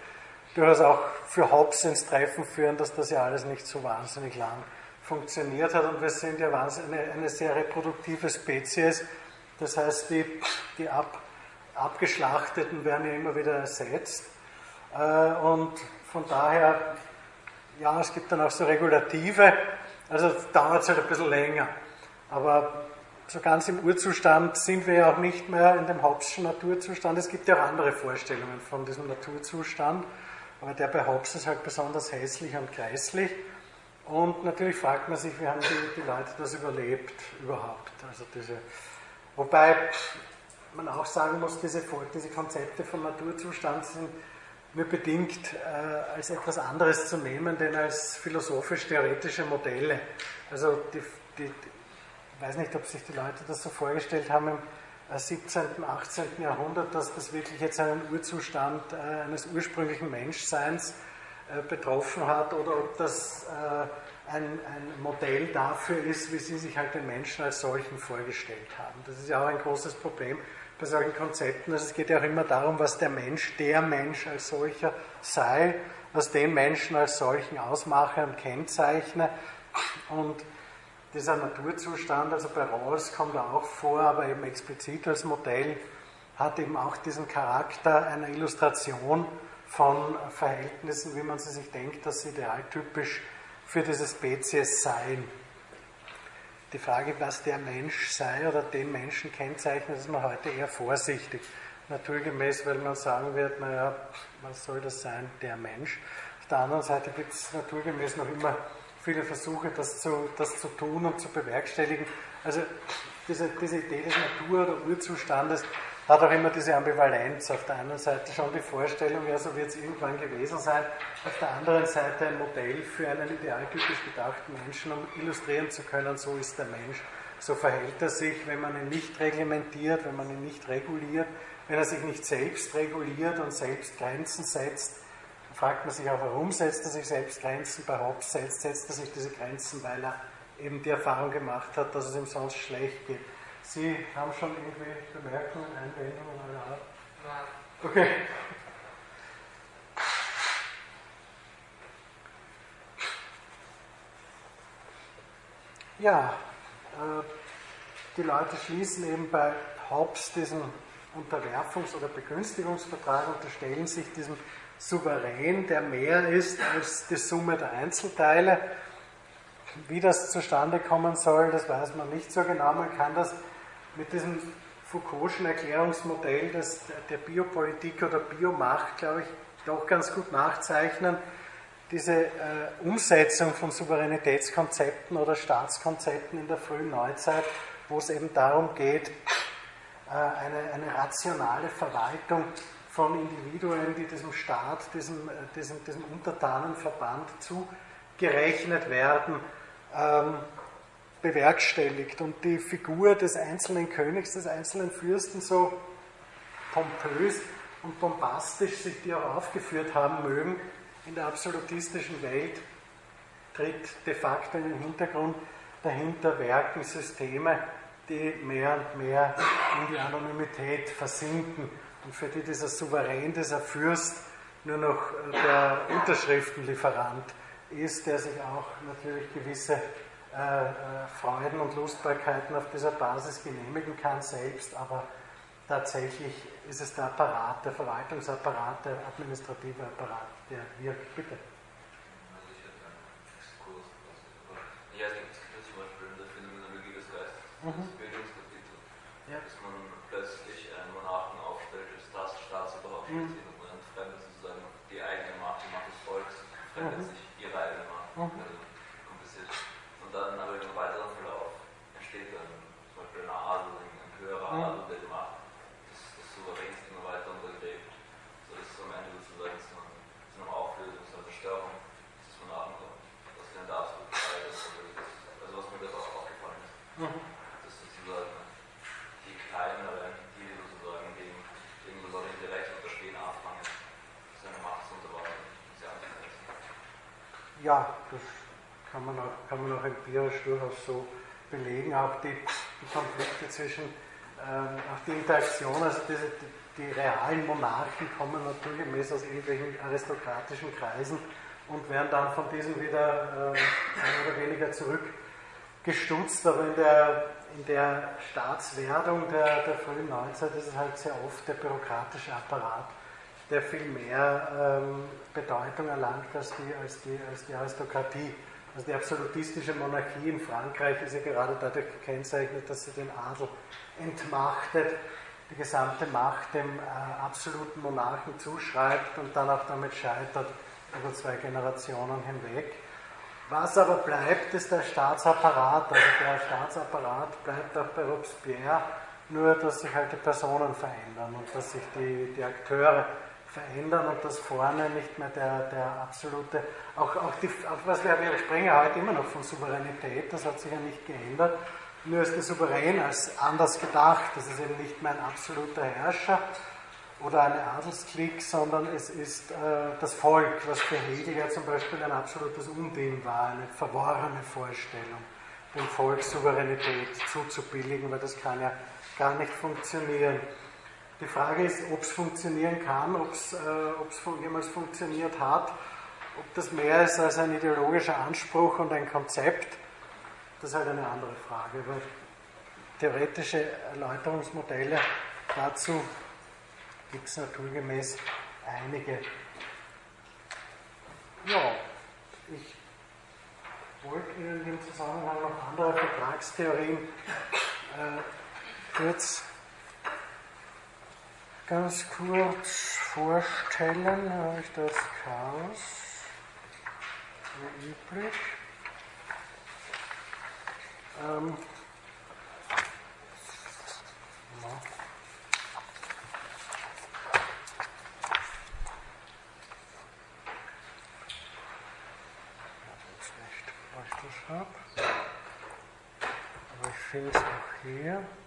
durchaus auch für Hobbes ins Treffen führen, dass das ja alles nicht so wahnsinnig lang funktioniert hat und wir sind ja eine, eine sehr reproduktive Spezies. Das heißt, die, die ab, Abgeschlachteten werden ja immer wieder ersetzt äh, und von daher, ja, es gibt dann auch so Regulative, also dauert es halt ein bisschen länger. Aber so ganz im Urzustand sind wir ja auch nicht mehr in dem Hobbes'schen Naturzustand. Es gibt ja auch andere Vorstellungen von diesem Naturzustand, aber der bei Hobbes ist halt besonders hässlich und grässlich. Und natürlich fragt man sich, wie haben die, die Leute das überlebt überhaupt? Also diese, wobei man auch sagen muss, diese, diese Konzepte von Naturzustand sind nur bedingt äh, als etwas anderes zu nehmen, denn als philosophisch-theoretische Modelle. Also die, die, ich weiß nicht, ob sich die Leute das so vorgestellt haben im 17., äh, 18. Jahrhundert, dass das wirklich jetzt einen Urzustand äh, eines ursprünglichen Menschseins äh, betroffen hat oder ob das äh, ein, ein, Modell dafür ist, wie sie sich halt den Menschen als solchen vorgestellt haben. Das ist ja auch ein großes Problem bei solchen Konzepten. Also es geht ja auch immer darum, was der Mensch, der Mensch als solcher sei, was den Menschen als solchen ausmache und kennzeichne. Und dieser Naturzustand, also bei Rawls kommt er auch vor, aber eben explizit als Modell, hat eben auch diesen Charakter einer Illustration von Verhältnissen, wie man sie sich denkt, dass idealtypisch für diese Spezies seien die Frage, was der Mensch sei oder den Menschen kennzeichnet, ist man heute eher vorsichtig. Naturgemäß, weil man sagen wird, naja, was soll das sein, der Mensch. Auf der anderen Seite gibt es naturgemäß noch immer viele Versuche, das zu, das zu tun und zu bewerkstelligen. Also diese, diese Idee des Natur- oder Urzustandes hat auch immer diese Ambivalenz. Auf der einen Seite schon die Vorstellung, ja, so wird es irgendwann gewesen sein. Auf der anderen Seite ein Modell für einen idealtypisch gedachten Menschen, um illustrieren zu können, so ist der Mensch. So verhält er sich, wenn man ihn nicht reglementiert, wenn man ihn nicht reguliert, wenn er sich nicht selbst reguliert und selbst Grenzen setzt. fragt man sich auch, warum setzt er sich selbst Grenzen? Bei Hobbes setzt, setzt er sich diese Grenzen, weil er eben die Erfahrung gemacht hat, dass es ihm sonst schlecht geht. Sie haben schon irgendwie Bemerkungen, Einwendungen oder Art? Nein. Okay. Ja, äh, die Leute schließen eben bei Hobbes diesen Unterwerfungs- oder Begünstigungsvertrag, unterstellen sich diesem Souverän, der mehr ist als die Summe der Einzelteile. Wie das zustande kommen soll, das weiß man nicht so genau. Man kann das mit diesem Foucault'schen Erklärungsmodell des, der Biopolitik oder Biomacht, glaube ich, doch ganz gut nachzeichnen. Diese äh, Umsetzung von Souveränitätskonzepten oder Staatskonzepten in der frühen Neuzeit, wo es eben darum geht, äh, eine, eine rationale Verwaltung von Individuen, die diesem Staat, diesem, äh, diesem, diesem Untertanenverband zugerechnet werden, ähm, bewerkstelligt. Und die Figur des einzelnen Königs, des einzelnen Fürsten, so pompös und bombastisch sich die auch aufgeführt haben mögen, in der absolutistischen Welt tritt de facto in den Hintergrund. Dahinter werken Systeme, die mehr und mehr in die Anonymität versinken und für die dieser Souverän, dieser Fürst nur noch der Unterschriftenlieferant ist, der sich auch natürlich gewisse äh, Freuden und Lustbarkeiten auf dieser Basis genehmigen kann selbst, aber tatsächlich ist es der Apparat, der Verwaltungsapparat, der administrative Apparat, der wirkt. Bitte. Mhm. das Bildungskapitel, Ja. dass man plötzlich einen Monarchen aufstellt als das Staatsoberhaupt Mhm. und man entfremdet sozusagen die eigene Macht, die Macht des Volkes, entfremdet Mhm. sich ihre eigene Macht. Mhm. Also kompliziert. Und dann aber im weiteren Verlauf entsteht dann zum Beispiel ein Adel, ein, ein höherer Mhm. Adel, der die Macht des, des Souveräns immer weiter untergräbt, sodass es am Ende sozusagen zu, einem, zu einer Auflösung, zu einer Zerstörung des Monarchen kommt. Was denn da absolut frei ist. Also, das, also was mir das auch aufgefallen ist Mhm. dass sozusagen die kleineren, die sozusagen dem, dem besonderen Recht unterstehen, anfangen, seine Macht zu unterwandern, sie anzusetzen. Ja, das kann man auch, kann man auch empirisch durchaus so belegen. Auch die, die Konflikte zwischen, ähm, auch die Interaktion, also diese, die, die realen Monarchen kommen naturgemäß aus irgendwelchen aristokratischen Kreisen und werden dann von diesen wieder äh, mehr oder weniger zurückgestutzt. Aber in der, in der Staatswerdung der, der frühen Neuzeit ist es halt sehr oft der bürokratische Apparat, der viel mehr ähm, Bedeutung erlangt als die, als, die, als die Aristokratie. Also die absolutistische Monarchie in Frankreich ist ja gerade dadurch gekennzeichnet, dass sie den Adel entmachtet, die gesamte Macht dem äh, absoluten Monarchen zuschreibt und dann auch damit scheitert über zwei Generationen hinweg. Was aber bleibt, ist der Staatsapparat. Also der Staatsapparat bleibt auch bei Robespierre, nur dass sich halt die Personen verändern und dass sich die, die Akteure verändern und dass vorne nicht mehr der, der absolute, auch, auch, die, was wir, wir sprechen ja heute immer noch von Souveränität, das hat sich ja nicht geändert, nur ist der Souverän als anders gedacht. Das ist eben nicht mehr ein absoluter Herrscher oder eine Adelsklick, sondern es ist äh, das Volk, was für Hegel ja zum Beispiel ein absolutes Unding war, eine verworrene Vorstellung, dem Volk Souveränität zuzubilligen, weil das kann ja gar nicht funktionieren. Die Frage ist, ob es funktionieren kann, ob es äh, jemals funktioniert hat, ob das mehr ist als ein ideologischer Anspruch und ein Konzept, das ist halt eine andere Frage. Aber theoretische Erläuterungsmodelle dazu gibt es naturgemäß einige. Ja, ich wollte Ihnen in dem Zusammenhang noch andere Vertragstheorien äh, kurz ganz kurz vorstellen. Habe ich das Chaos, wie üblich. Ähm, ich das habe. Ich finde es auch hier.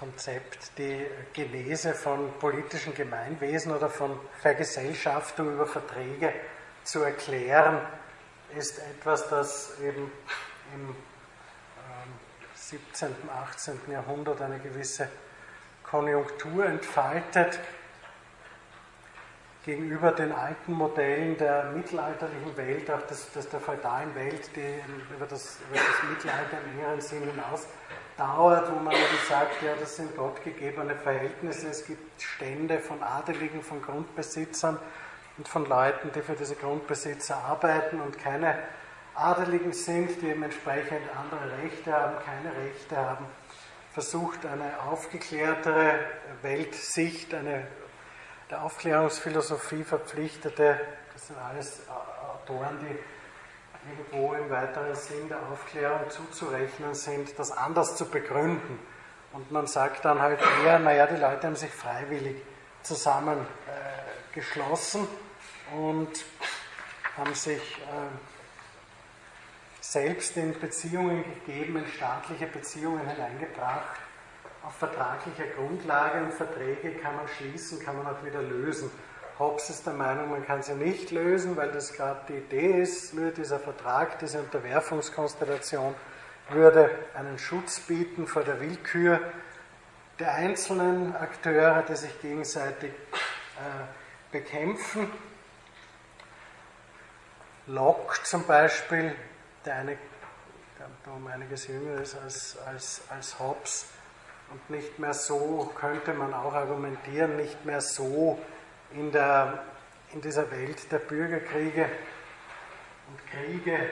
Konzept, die Genese von politischen Gemeinwesen oder von Vergesellschaftung über Verträge zu erklären, ist etwas, das eben im 17., ähm, 18. Jahrhundert eine gewisse Konjunktur entfaltet gegenüber den alten Modellen der mittelalterlichen Welt, auch das, das der feudalen Welt, die über das, über das Mittelalter im engeren Sinn hinaus dauert, wo man eben sagt, ja, das sind gottgegebene Verhältnisse, es gibt Stände von Adeligen, von Grundbesitzern und von Leuten, die für diese Grundbesitzer arbeiten und keine Adeligen sind, die eben entsprechend andere Rechte haben, keine Rechte haben, versucht eine aufgeklärtere Weltsicht, eine der Aufklärungsphilosophie verpflichtete, das sind alles Autoren, die irgendwo im weiteren Sinn der Aufklärung zuzurechnen sind, das anders zu begründen. Und man sagt dann halt eher, naja, die Leute haben sich freiwillig zusammengeschlossen äh, und haben sich äh, selbst in Beziehungen gegeben, in staatliche Beziehungen hineingebracht. Auf vertraglicher Grundlage und Verträge kann man schließen, kann man auch wieder lösen. Hobbes ist der Meinung, man kann sie nicht lösen, weil das gerade die Idee ist, nur dieser Vertrag, diese Unterwerfungskonstellation würde einen Schutz bieten vor der Willkür der einzelnen Akteure, die sich gegenseitig äh, bekämpfen. Locke zum Beispiel, der, eine, der um einiges jünger ist als, als, als Hobbes und nicht mehr so, könnte man auch argumentieren, nicht mehr so in, der, in dieser Welt der Bürgerkriege und Kriege äh,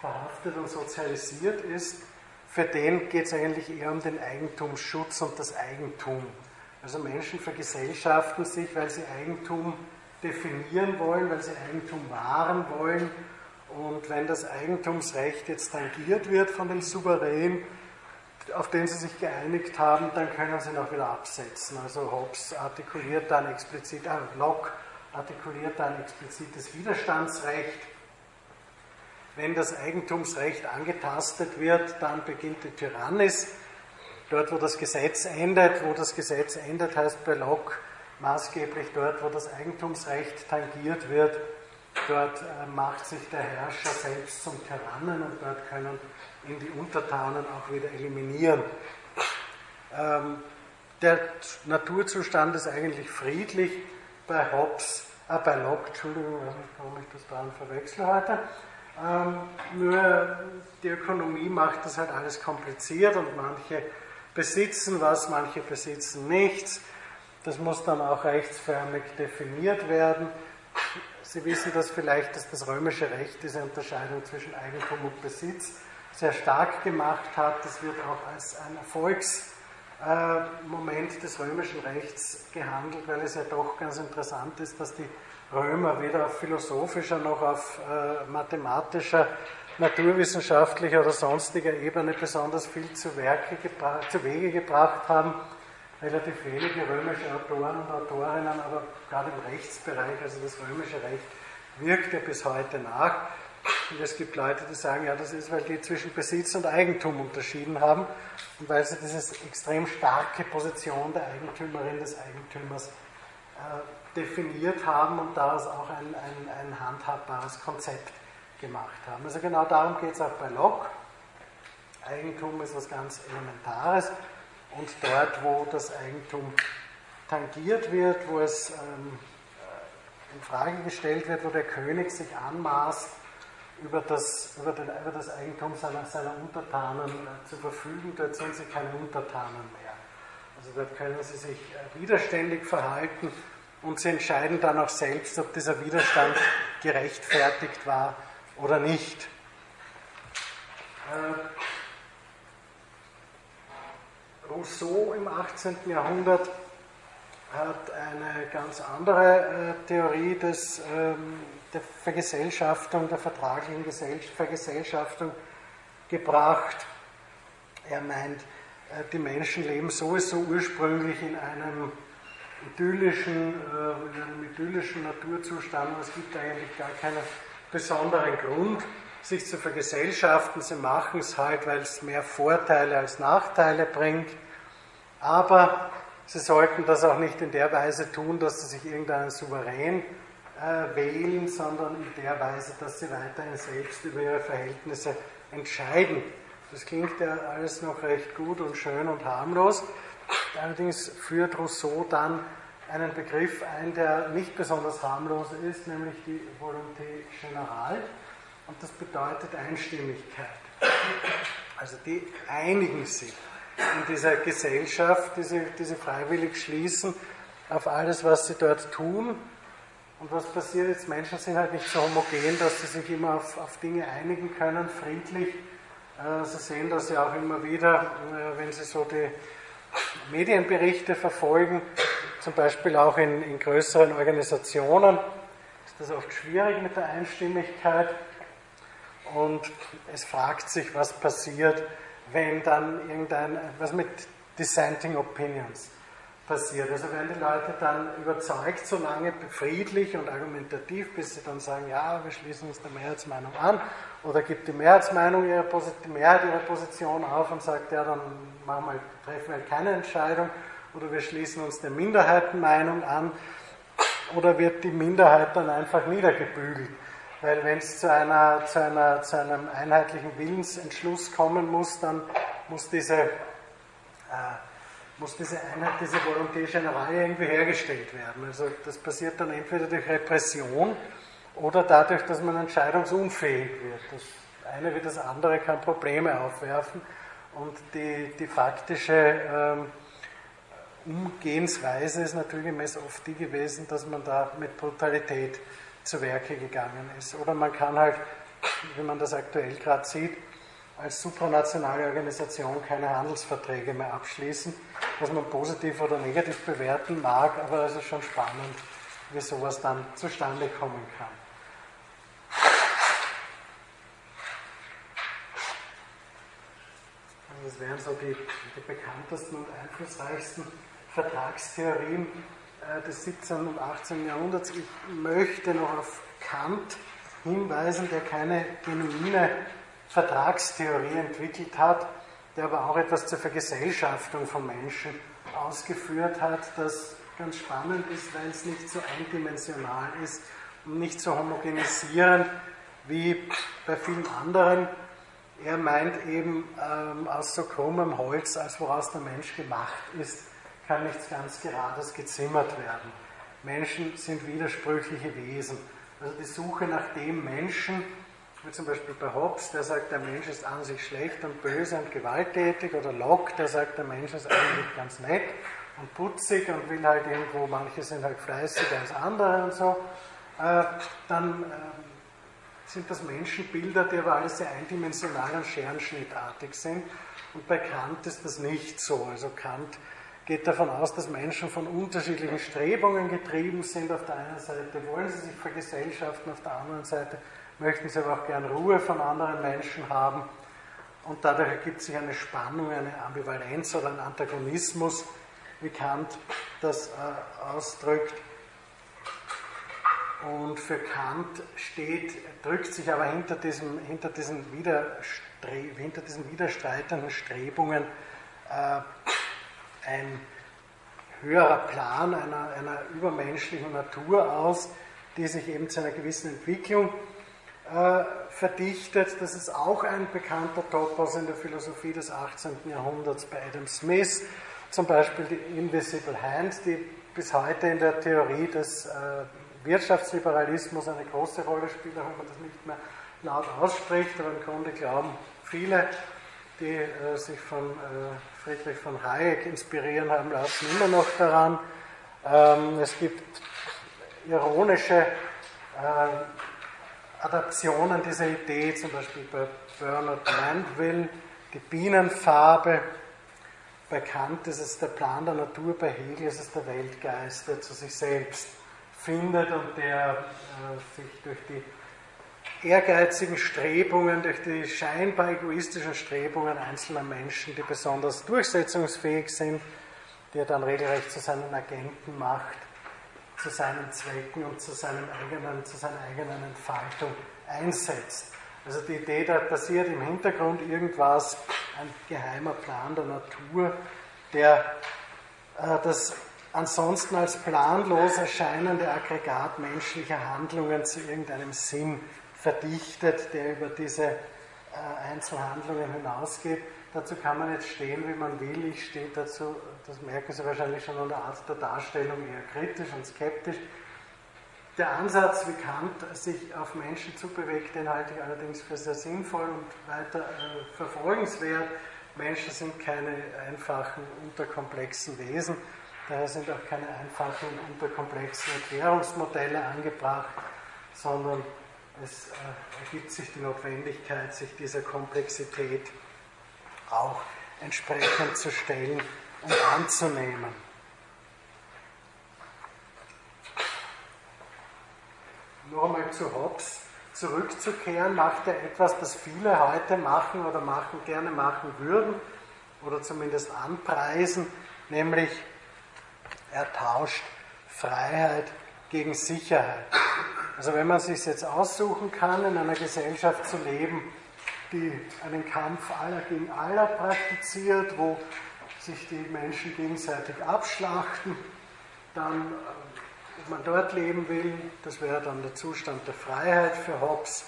verhaftet und sozialisiert ist, für den geht es eigentlich eher um den Eigentumsschutz und das Eigentum. Also Menschen vergesellschaften sich, weil sie Eigentum definieren wollen, weil sie Eigentum wahren wollen. Und wenn das Eigentumsrecht jetzt tangiert wird von dem Souverän, auf den sie sich geeinigt haben, dann können sie auch wieder absetzen. Also Hobbes artikuliert dann explizit, äh, Locke artikuliert dann explizites Widerstandsrecht. Wenn das Eigentumsrecht angetastet wird, dann beginnt die Tyrannis. Dort, wo das Gesetz endet, wo das Gesetz endet, heißt bei Locke maßgeblich dort, wo das Eigentumsrecht tangiert wird, dort äh, macht sich der Herrscher selbst zum Tyrannen und dort können in die Untertanen auch wieder eliminieren. Ähm, der Naturzustand ist eigentlich friedlich bei Hobbes, äh, bei Locke, Entschuldigung, warum ich das daran verwechsel heute. Ähm, nur die Ökonomie macht das halt alles kompliziert und manche besitzen was, manche besitzen nichts. Das muss dann auch rechtsförmig definiert werden. Sie wissen das vielleicht, dass das römische Recht diese Unterscheidung zwischen Eigentum und Besitz sehr stark gemacht hat. Das wird auch als ein Erfolgsmoment des römischen Rechts gehandelt, weil es ja doch ganz interessant ist, dass die Römer weder auf philosophischer noch auf äh, mathematischer, naturwissenschaftlicher oder sonstiger Ebene besonders viel zu, Werke gebracht, zu Wege gebracht haben. Relativ wenige römische Autoren und Autorinnen, aber gerade im Rechtsbereich, also das römische Recht, wirkt ja bis heute nach. Und es gibt Leute, die sagen, ja, das ist, weil die zwischen Besitz und Eigentum unterschieden haben und weil sie diese extrem starke Position der Eigentümerin, des Eigentümers äh, definiert haben und daraus auch ein, ein, ein handhabbares Konzept gemacht haben. Also genau darum geht es auch bei Locke. Eigentum ist was ganz Elementares und dort, wo das Eigentum tangiert wird, wo es ähm, in Frage gestellt wird, wo der König sich anmaßt, über das, über, den, über das Eigentum seiner, seiner Untertanen äh, zu verfügen. Dort sind sie keine Untertanen mehr. Also dort können sie sich äh, widerständig verhalten und sie entscheiden dann auch selbst, ob dieser Widerstand gerechtfertigt war oder nicht. Äh, Rousseau im 18. Jahrhundert hat eine ganz andere äh, Theorie des, ähm, der Vergesellschaftung, der vertraglichen Vergesellschaftung gebracht. Er meint, äh, die Menschen leben sowieso ursprünglich in einem idyllischen, äh, in einem idyllischen Naturzustand es gibt eigentlich gar keinen besonderen Grund, sich zu vergesellschaften. Sie machen es halt, weil es mehr Vorteile als Nachteile bringt. Aber sie sollten das auch nicht in der Weise tun, dass sie sich irgendeinen Souverän äh, wählen, sondern in der Weise, dass sie weiterhin selbst über ihre Verhältnisse entscheiden. Das klingt ja alles noch recht gut und schön und harmlos. Allerdings führt Rousseau dann einen Begriff ein, der nicht besonders harmlos ist, nämlich die Volonté générale. Und das bedeutet Einstimmigkeit. Also die einigen sich in dieser Gesellschaft, die sie, die sie freiwillig schließen, auf alles, was sie dort tun. Und was passiert jetzt? Menschen sind halt nicht so homogen, dass sie sich immer auf, auf Dinge einigen können, friedlich. Äh, sie sehen das ja auch immer wieder, äh, wenn Sie so die Medienberichte verfolgen, zum Beispiel auch in, in größeren Organisationen, ist das oft schwierig mit der Einstimmigkeit. Und es fragt sich, was passiert, wenn dann irgendein, was mit Dissenting Opinions passiert. Also werden die Leute dann überzeugt, so lange friedlich und argumentativ, bis sie dann sagen, ja, wir schließen uns der Mehrheitsmeinung an, oder gibt die Mehrheitsmeinung ihre, die Mehrheit ihrer Position auf und sagt, ja, dann machen wir, treffen wir keine Entscheidung, oder wir schließen uns der Minderheitenmeinung an, oder wird die Minderheit dann einfach niedergebügelt. Weil wenn es zu, einer, zu, einer, zu einem einheitlichen Willensentschluss kommen muss, dann muss diese, äh, muss diese Einheit, diese Volonté Generale irgendwie hergestellt werden. Also das passiert dann entweder durch Repression oder dadurch, dass man entscheidungsunfähig wird. Das eine wie das andere kann Probleme aufwerfen und die, die faktische ähm, Umgehensweise ist natürlich oft die gewesen, dass man da mit Brutalität zu Werke gegangen ist. Oder man kann halt, wie man das aktuell gerade sieht, als supranationale Organisation keine Handelsverträge mehr abschließen, was man positiv oder negativ bewerten mag, aber es ist schon spannend, wie sowas dann zustande kommen kann. Das wären so die, die bekanntesten und einflussreichsten Vertragstheorien äh, des 17. und 18. Jahrhunderts. Ich möchte noch auf Kant hinweisen, der keine genuine Vertragstheorie entwickelt hat, der aber auch etwas zur Vergesellschaftung von Menschen ausgeführt hat, das ganz spannend ist, weil es nicht so eindimensional ist und nicht so homogenisierend wie bei vielen anderen. Er meint eben, ähm, aus so krummem Holz, als woraus der Mensch gemacht ist, kann nichts ganz Gerades gezimmert werden. Menschen sind widersprüchliche Wesen. Also die Suche nach dem Menschen, wie zum Beispiel bei Hobbes, der sagt, der Mensch ist an sich schlecht und böse und gewalttätig, oder Locke, der sagt, der Mensch ist eigentlich ganz nett und putzig und will halt irgendwo, manche sind halt fleißiger als andere und so, äh, dann äh, sind das Menschenbilder, die aber alle sehr eindimensional und scherenschnittartig sind. Und bei Kant ist das nicht so. Also Kant geht davon aus, dass Menschen von unterschiedlichen Strebungen getrieben sind. Auf der einen Seite wollen sie sich vergesellschaften, auf der anderen Seite möchten sie aber auch gern Ruhe von anderen Menschen haben. Und dadurch ergibt sich eine Spannung, eine Ambivalenz oder ein Antagonismus, wie Kant das äh, ausdrückt. Und für Kant steht, drückt sich aber hinter diesen, hinter diesen, hinter diesen widerstreitenden Strebungen äh, ein höherer Plan einer, einer übermenschlichen Natur aus, die sich eben zu einer gewissen Entwicklung äh, verdichtet. Das ist auch ein bekannter Topos in der Philosophie des 18. Jahrhunderts bei Adam Smith, zum Beispiel die Invisible Hand, die bis heute in der Theorie des äh, Wirtschaftsliberalismus eine große Rolle spielt, auch wenn man das nicht mehr laut ausspricht, aber im Grunde glauben viele, die äh, sich von äh, Friedrich von Hayek inspirieren haben lassen, immer noch daran. Ähm, es gibt ironische äh, Adaptionen dieser Idee, zum Beispiel bei Bernard Mandeville, die Bienenfarbe. Bei Kant ist es der Plan der Natur, bei Hegel ist es der Weltgeist, der zu sich selbst findet und der äh, sich durch die ehrgeizigen Strebungen, durch die scheinbar egoistischen Strebungen einzelner Menschen, die besonders durchsetzungsfähig sind, die er dann regelrecht zu seinen Agenten macht, zu seinen Zwecken und zu, seinem eigenen, zu seiner eigenen Entfaltung einsetzt. Also die Idee, da passiert im Hintergrund irgendwas, ein geheimer Plan der Natur, der äh, das ansonsten als planlos erscheinende Aggregat menschlicher Handlungen zu irgendeinem Sinn verdichtet, der über diese äh, Einzelhandlungen hinausgeht. Dazu kann man jetzt stehen, wie man will. Ich stehe dazu, das merken Sie wahrscheinlich schon an der Art der Darstellung, eher kritisch und skeptisch. Der Ansatz, wie Kant sich auf Menschen zubewegt, den halte ich allerdings für sehr sinnvoll und weiter äh, verfolgenswert. Menschen sind keine einfachen, unterkomplexen Wesen. Daher sind auch keine einfachen, unterkomplexen Erklärungsmodelle angebracht, sondern es äh, ergibt sich die Notwendigkeit, sich dieser Komplexität auch entsprechend zu stellen und anzunehmen. Noch einmal zu Hobbes zurückzukehren, macht er etwas, das viele heute machen oder machen, gerne machen würden oder zumindest anpreisen, nämlich er tauscht Freiheit gegen Sicherheit. Also wenn man sich jetzt aussuchen kann, in einer Gesellschaft zu leben, die einen Kampf aller gegen aller praktiziert, wo sich die Menschen gegenseitig abschlachten, dann, äh, ob man dort leben will, das wäre dann der Zustand der Freiheit für Hobbes,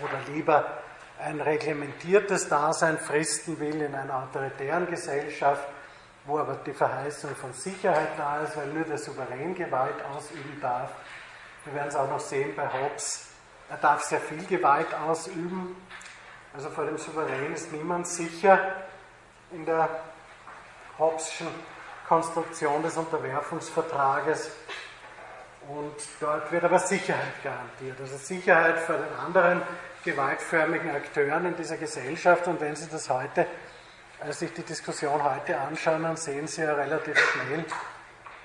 oder lieber ein reglementiertes Dasein fristen will in einer autoritären Gesellschaft, wo aber die Verheißung von Sicherheit da ist, weil nur der Souverän Gewalt ausüben darf. Wir werden es auch noch sehen bei Hobbes. Er darf sehr viel Gewalt ausüben, also vor dem Souverän ist niemand sicher in der Hobbes'schen Konstruktion des Unterwerfungsvertrages. Und dort wird aber Sicherheit garantiert. Also Sicherheit vor den anderen gewaltförmigen Akteuren in dieser Gesellschaft. Und wenn Sie das heute, als äh, sich die Diskussion heute anschauen, dann sehen Sie ja relativ schnell,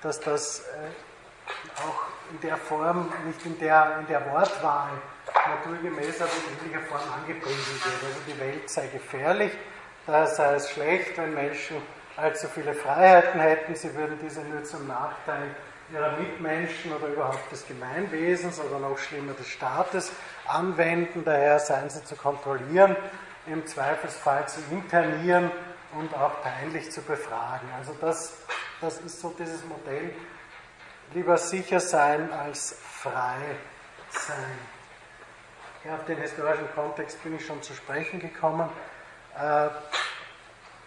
dass das äh, auch in der Form, nicht in der, in der Wortwahl naturgemäß in ähnlicher Form angepriesen wird. Also die Welt sei gefährlich, daher sei es schlecht, wenn Menschen allzu viele Freiheiten hätten, sie würden diese nur zum Nachteil ihrer Mitmenschen oder überhaupt des Gemeinwesens oder noch schlimmer des Staates anwenden, daher seien sie zu kontrollieren, im Zweifelsfall zu internieren und auch peinlich zu befragen. Also das, das ist so dieses Modell, lieber sicher sein als frei sein. Ja, auf den historischen Kontext bin ich schon zu sprechen gekommen. Äh,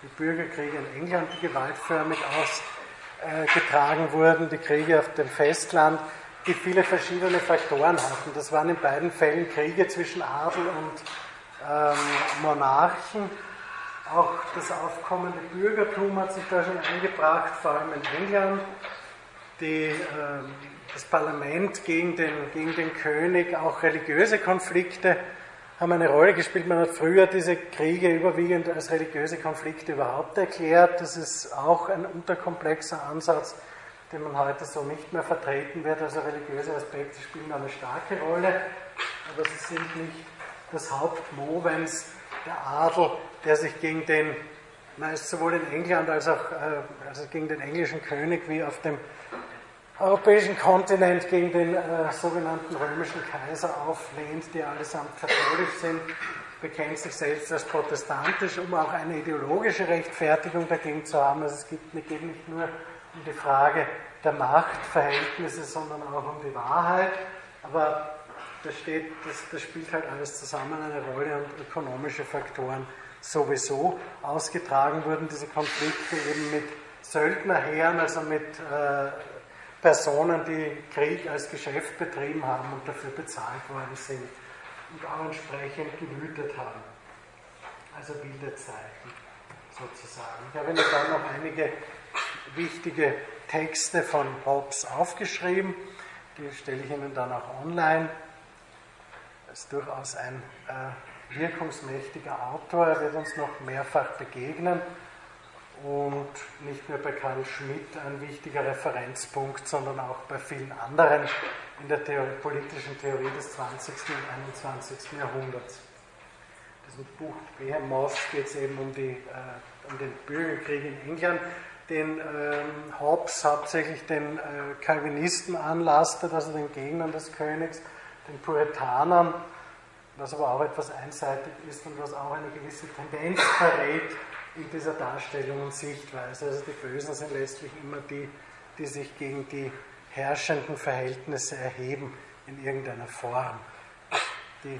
die Bürgerkriege in England, die gewaltförmig ausgetragen wurden, die Kriege auf dem Festland, die viele verschiedene Faktoren hatten. Das waren in beiden Fällen Kriege zwischen Adel und ähm, Monarchen. Auch das aufkommende Bürgertum hat sich da schon eingebracht, vor allem in England. Die ähm, das Parlament gegen den, gegen den König, auch religiöse Konflikte haben eine Rolle gespielt. Man hat früher diese Kriege überwiegend als religiöse Konflikte überhaupt erklärt. Das ist auch ein unterkomplexer Ansatz, den man heute so nicht mehr vertreten wird. Also religiöse Aspekte spielen eine starke Rolle, aber sie sind nicht das Hauptmovens der Adel, der sich gegen den, meist sowohl in England als auch äh, also gegen den englischen König wie auf dem europäischen Kontinent gegen den äh, sogenannten römischen Kaiser auflehnt, die allesamt katholisch sind, bekennt sich selbst als protestantisch, um auch eine ideologische Rechtfertigung dagegen zu haben. Also es geht, nicht nur um die Frage der Machtverhältnisse, sondern auch um die Wahrheit. Aber das, steht, das, das spielt halt alles zusammen eine Rolle und ökonomische Faktoren sowieso. Ausgetragen wurden diese Konflikte eben mit Söldnerheeren, also mit äh, Personen, die Krieg als Geschäft betrieben haben und dafür bezahlt worden sind und auch entsprechend gewütet haben. Also wilde Zeiten sozusagen. Ich habe Ihnen dann noch einige wichtige Texte von Hobbes aufgeschrieben. Die stelle ich Ihnen dann auch online. Er ist durchaus ein äh, wirkungsmächtiger Autor. Er wird uns noch mehrfach begegnen und nicht nur bei Karl Schmidt ein wichtiger Referenzpunkt, sondern auch bei vielen anderen in der Theorie, politischen Theorie des 20. und 21. Jahrhunderts. In diesem Buch Behemoth geht es eben um, die, äh, um den Bürgerkrieg in England, den ähm, Hobbes hauptsächlich den äh, Calvinisten anlastet, also den Gegnern des Königs, den Puritanern, was aber auch etwas einseitig ist und was auch eine gewisse Tendenz verrät in dieser Darstellung und Sichtweise. Also die Bösen sind letztlich immer die, die sich gegen die herrschenden Verhältnisse erheben in irgendeiner Form. Die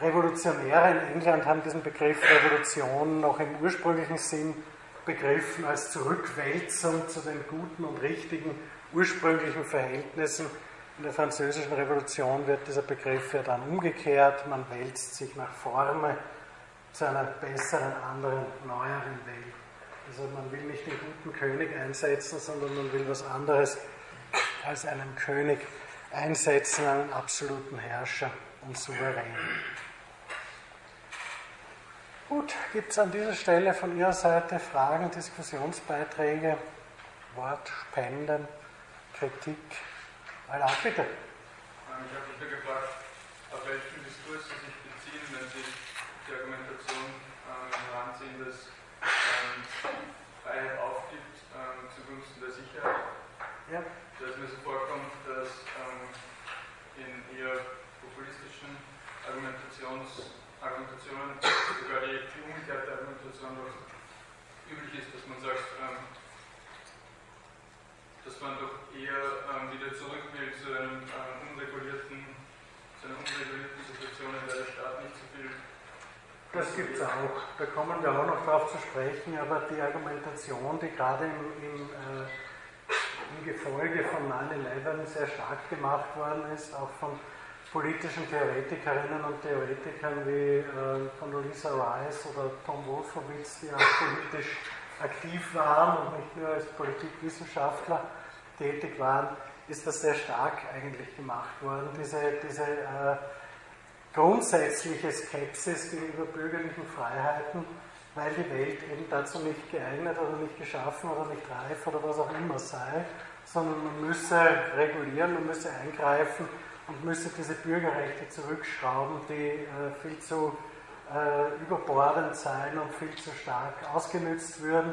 Revolutionäre in England haben diesen Begriff Revolution noch im ursprünglichen Sinn begriffen als Zurückwälzung zu den guten und richtigen ursprünglichen Verhältnissen. In der französischen Revolution wird dieser Begriff ja dann umgekehrt. Man wälzt sich nach vorne zu einer besseren, anderen, neueren Welt. Also man will nicht den guten König einsetzen, sondern man will was anderes als einen König einsetzen, einen absoluten Herrscher und Souverän. Gut, gibt es an dieser Stelle von Ihrer Seite Fragen, Diskussionsbeiträge, Wortspenden, Kritik? Alla, bitte. Ich habe mich gefragt, auf welchen Diskurs Sie sich beziehen, wenn Sie die Argumentation ähm, heranziehen, dass ähm, Freiheit aufgibt ähm, zugunsten der Sicherheit. Ja. Dass mir so vorkommt, dass ähm, in eher populistischen Argumentations Argumentationen, sogar die, die umgekehrte Argumentation doch üblich ist, dass man sagt, ähm, dass man doch eher ähm, wieder zurück will zu einem ähm, unregulierten, zu einer unregulierten Situation, in der der Staat nicht so viel. Das gibt es auch. Da kommen wir auch noch darauf zu sprechen, aber die Argumentation, die gerade im, im, äh, im Gefolge von 9-11 sehr stark gemacht worden ist, auch von politischen Theoretikerinnen und Theoretikern wie äh, Condoleezza Rice oder Tom Wolfowitz, die auch politisch aktiv waren und nicht nur als Politikwissenschaftler tätig waren, ist das sehr stark eigentlich gemacht worden. Diese, diese äh, grundsätzliche Skepsis gegenüber bürgerlichen Freiheiten, weil die Welt eben dazu nicht geeignet oder nicht geschaffen oder nicht reif oder was auch immer sei, sondern man müsse regulieren, man müsse eingreifen und müsse diese Bürgerrechte zurückschrauben, die äh, viel zu äh, überbordend seien und viel zu stark ausgenützt würden.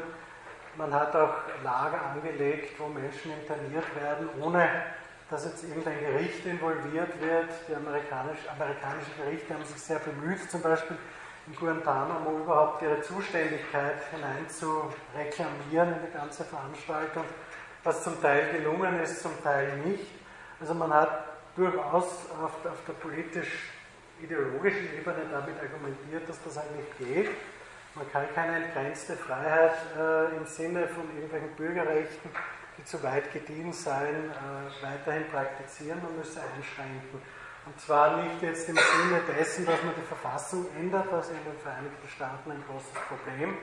Man hat auch Lager angelegt, wo Menschen interniert werden, ohne dass jetzt irgendein Gericht involviert wird. Die amerikanisch, amerikanischen Gerichte haben sich sehr bemüht, zum Beispiel in Guantanamo überhaupt ihre Zuständigkeit hinein zu reklamieren in die ganze Veranstaltung, was zum Teil gelungen ist, zum Teil nicht. Also man hat durchaus auf, auf der politisch-ideologischen Ebene damit argumentiert, dass das halt nicht geht. Man kann keine entgrenzte Freiheit äh, im Sinne von irgendwelchen Bürgerrechten, die zu weit gediehen seien, äh, weiterhin praktizieren. Man müsse einschränken. Und zwar nicht jetzt im Sinne dessen, dass man die Verfassung ändert, was in den Vereinigten Staaten ein großes Problem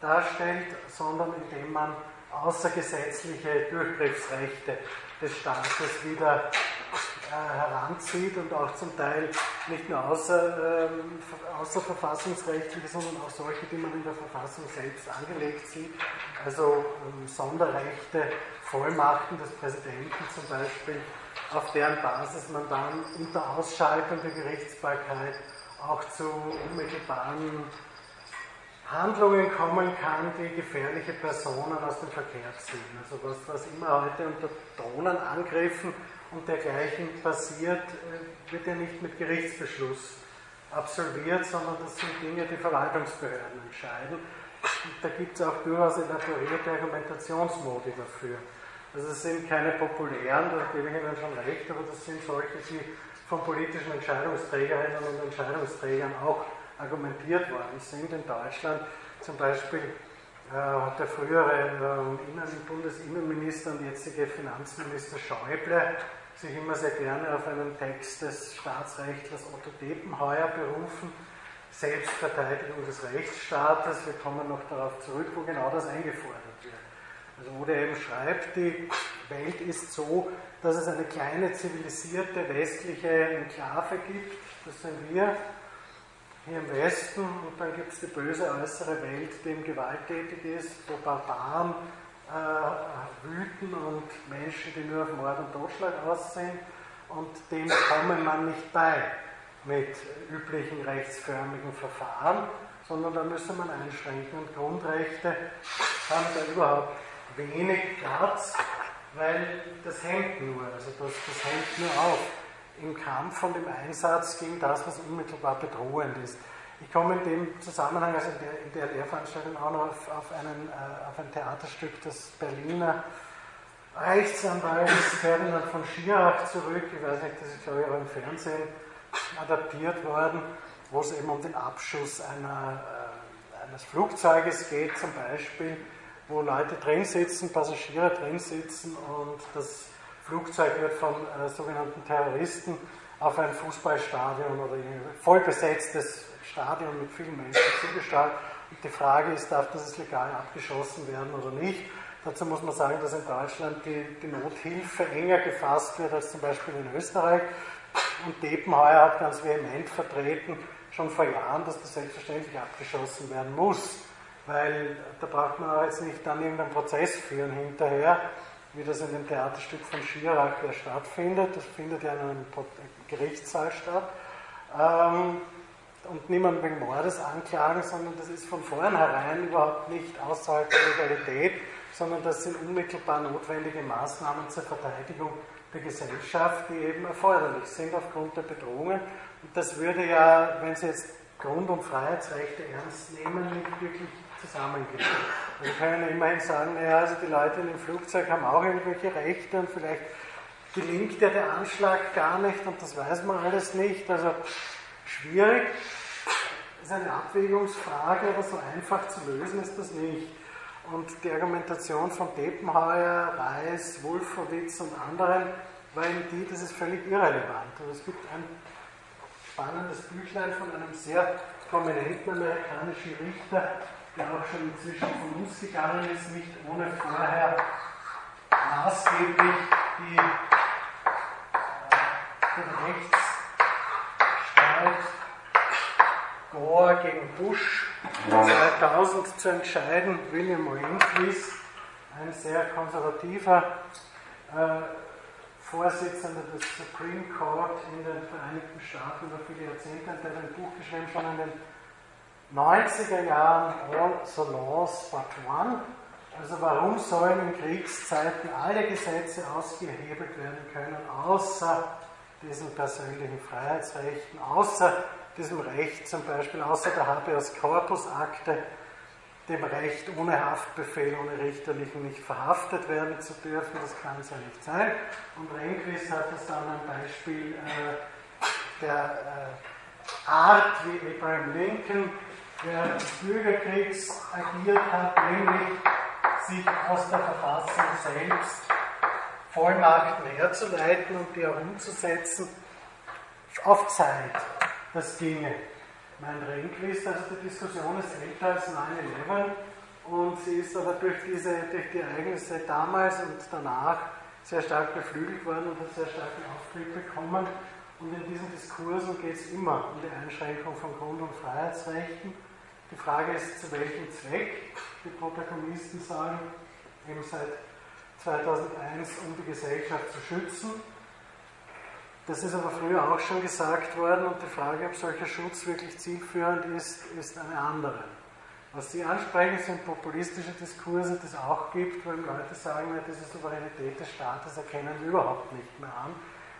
darstellt, sondern indem man außergesetzliche Durchgriffsrechte des Staates wieder äh, heranzieht und auch zum Teil nicht nur außer, ähm, außerverfassungsrechtliche, sondern auch solche, die man in der Verfassung selbst angelegt sieht, also ähm, Sonderrechte, Vollmachten des Präsidenten zum Beispiel, auf deren Basis man dann unter Ausschaltung der Gerichtsbarkeit auch zu unmittelbaren Handlungen kommen kann, die gefährliche Personen aus dem Verkehr ziehen. Also was, was immer heute unter Drohnenangriffen und dergleichen passiert, äh, wird ja nicht mit Gerichtsbeschluss absolviert, sondern das sind Dinge, die Verwaltungsbehörden entscheiden. Und da gibt es auch durchaus elaborierte Argumentationsmodi dafür. Also es sind keine populären, da gebe ich Ihnen schon recht, aber das sind solche, die von politischen Entscheidungsträgerinnen und Entscheidungsträgern auch argumentiert worden sind. In Deutschland zum Beispiel äh, hat der frühere äh, Bundesinnenminister und jetzige Finanzminister Schäuble sich immer sehr gerne auf einen Text des Staatsrechtlers Otto Depenheuer berufen, Selbstverteidigung des Rechtsstaates. Wir kommen noch darauf zurück, wo genau das eingefordert wird. Also wo der eben schreibt, die Welt ist so, dass es eine kleine zivilisierte westliche Enklave gibt, das sind wir, hier im Westen und dann gibt es die böse äußere Welt, die eben gewalttätig ist, wo Barbaren äh, wüten und Menschen, die nur auf Mord und Totschlag aus sind und dem kommt man nicht bei mit üblichen rechtsförmigen Verfahren, sondern da müsste man einschränken. Und Grundrechte haben da überhaupt wenig Platz, weil das hängt nur, also das, das hängt nur auf im Kampf und im Einsatz gegen das, was unmittelbar bedrohend ist. Ich komme in dem Zusammenhang, also in der, in der Lehrveranstaltung auch noch auf, auf, einen, äh, auf ein Theaterstück des Berliner Rechtsanwalts Ferdinand von Schirach zurück. Ich weiß nicht, das ist glaube ich auch im Fernsehen adaptiert worden, wo es eben um den Abschuss einer, äh, eines Flugzeuges geht zum Beispiel, wo Leute drin sitzen, Passagiere drin sitzen und das Flugzeug wird von äh, sogenannten Terroristen auf ein Fußballstadion oder ein voll besetztes Stadion mit vielen Menschen zugestrahlt. Und die Frage ist, darf das legal abgeschossen werden oder nicht? Dazu muss man sagen, dass in Deutschland die, die Nothilfe enger gefasst wird als zum Beispiel in Österreich. Und Depenheuer hat ganz vehement vertreten, schon vor Jahren, dass das selbstverständlich abgeschossen werden muss. Weil da braucht man auch jetzt nicht dann irgendeinen Prozess führen hinterher, wie das in dem Theaterstück von Schirach ja stattfindet. Das findet ja in einem Gerichtssaal statt. Ähm, und niemand wegen Mordes anklagen, sondern das ist von vornherein überhaupt nicht außerhalb der Legalität, sondern das sind unmittelbar notwendige Maßnahmen zur Verteidigung der Gesellschaft, die eben erforderlich sind aufgrund der Bedrohungen. Und das würde ja, wenn Sie jetzt Grund- und Freiheitsrechte ernst nehmen, nicht wirklich zusammengehen. Also wir können immerhin sagen, naja, also die Leute in dem Flugzeug haben auch irgendwelche Rechte und vielleicht gelingt ja der Anschlag gar nicht und das weiß man alles nicht. Also schwierig. Das ist eine Abwägungsfrage, aber so einfach zu lösen ist das nicht. Und die Argumentation von Depenheuer, Reis, Wolfowitz und anderen war eben die, das ist völlig irrelevant. Und es gibt ein spannendes Büchlein von einem sehr prominenten amerikanischen Richter, der auch schon inzwischen von uns gegangen ist, nicht ohne vorher maßgeblich die, äh, Rechtsstreit Gore gegen Bush 2000 zu entscheiden. William Rehnquist, ein sehr konservativer äh, Vorsitzender des Supreme Court in den Vereinigten Staaten über viele Jahrzehnte, der hat ein Buch geschrieben schon in den 90er Jahren, All Laws but One. Also warum sollen in Kriegszeiten alle Gesetze ausgehebelt werden können, außer diesen persönlichen Freiheitsrechten, außer diesem Recht zum Beispiel, außer der Habeas Corpus Akte, dem Recht ohne Haftbefehl, ohne richterlichen nicht verhaftet werden zu dürfen. Das kann es ja nicht sein. Und Rehnquist hat das dann ein Beispiel äh, der äh, Art, wie Abraham Lincoln während des Bürgerkriegs agiert hat, nämlich sich aus der Verfassung selbst Vollmachten herzuleiten und die auch umzusetzen auf Zeit das ginge. Mein Rehnquist, also die Diskussion ist älter als 9-11 und sie ist aber durch, diese, durch die Ereignisse damals und danach sehr stark beflügelt worden und hat sehr starken Auftrieb bekommen. Und in diesen Diskursen geht es immer um die Einschränkung von Grund- und Freiheitsrechten. Die Frage ist, zu welchem Zweck die Protagonisten sagen, eben seit 2001, um die Gesellschaft zu schützen das ist aber früher auch schon gesagt worden und die Frage, ob solcher Schutz wirklich zielführend ist, ist eine andere. Was Sie ansprechen, sind populistische Diskurse, die es auch gibt, weil Leute sagen, diese Souveränität des Staates erkennen wir überhaupt nicht mehr an.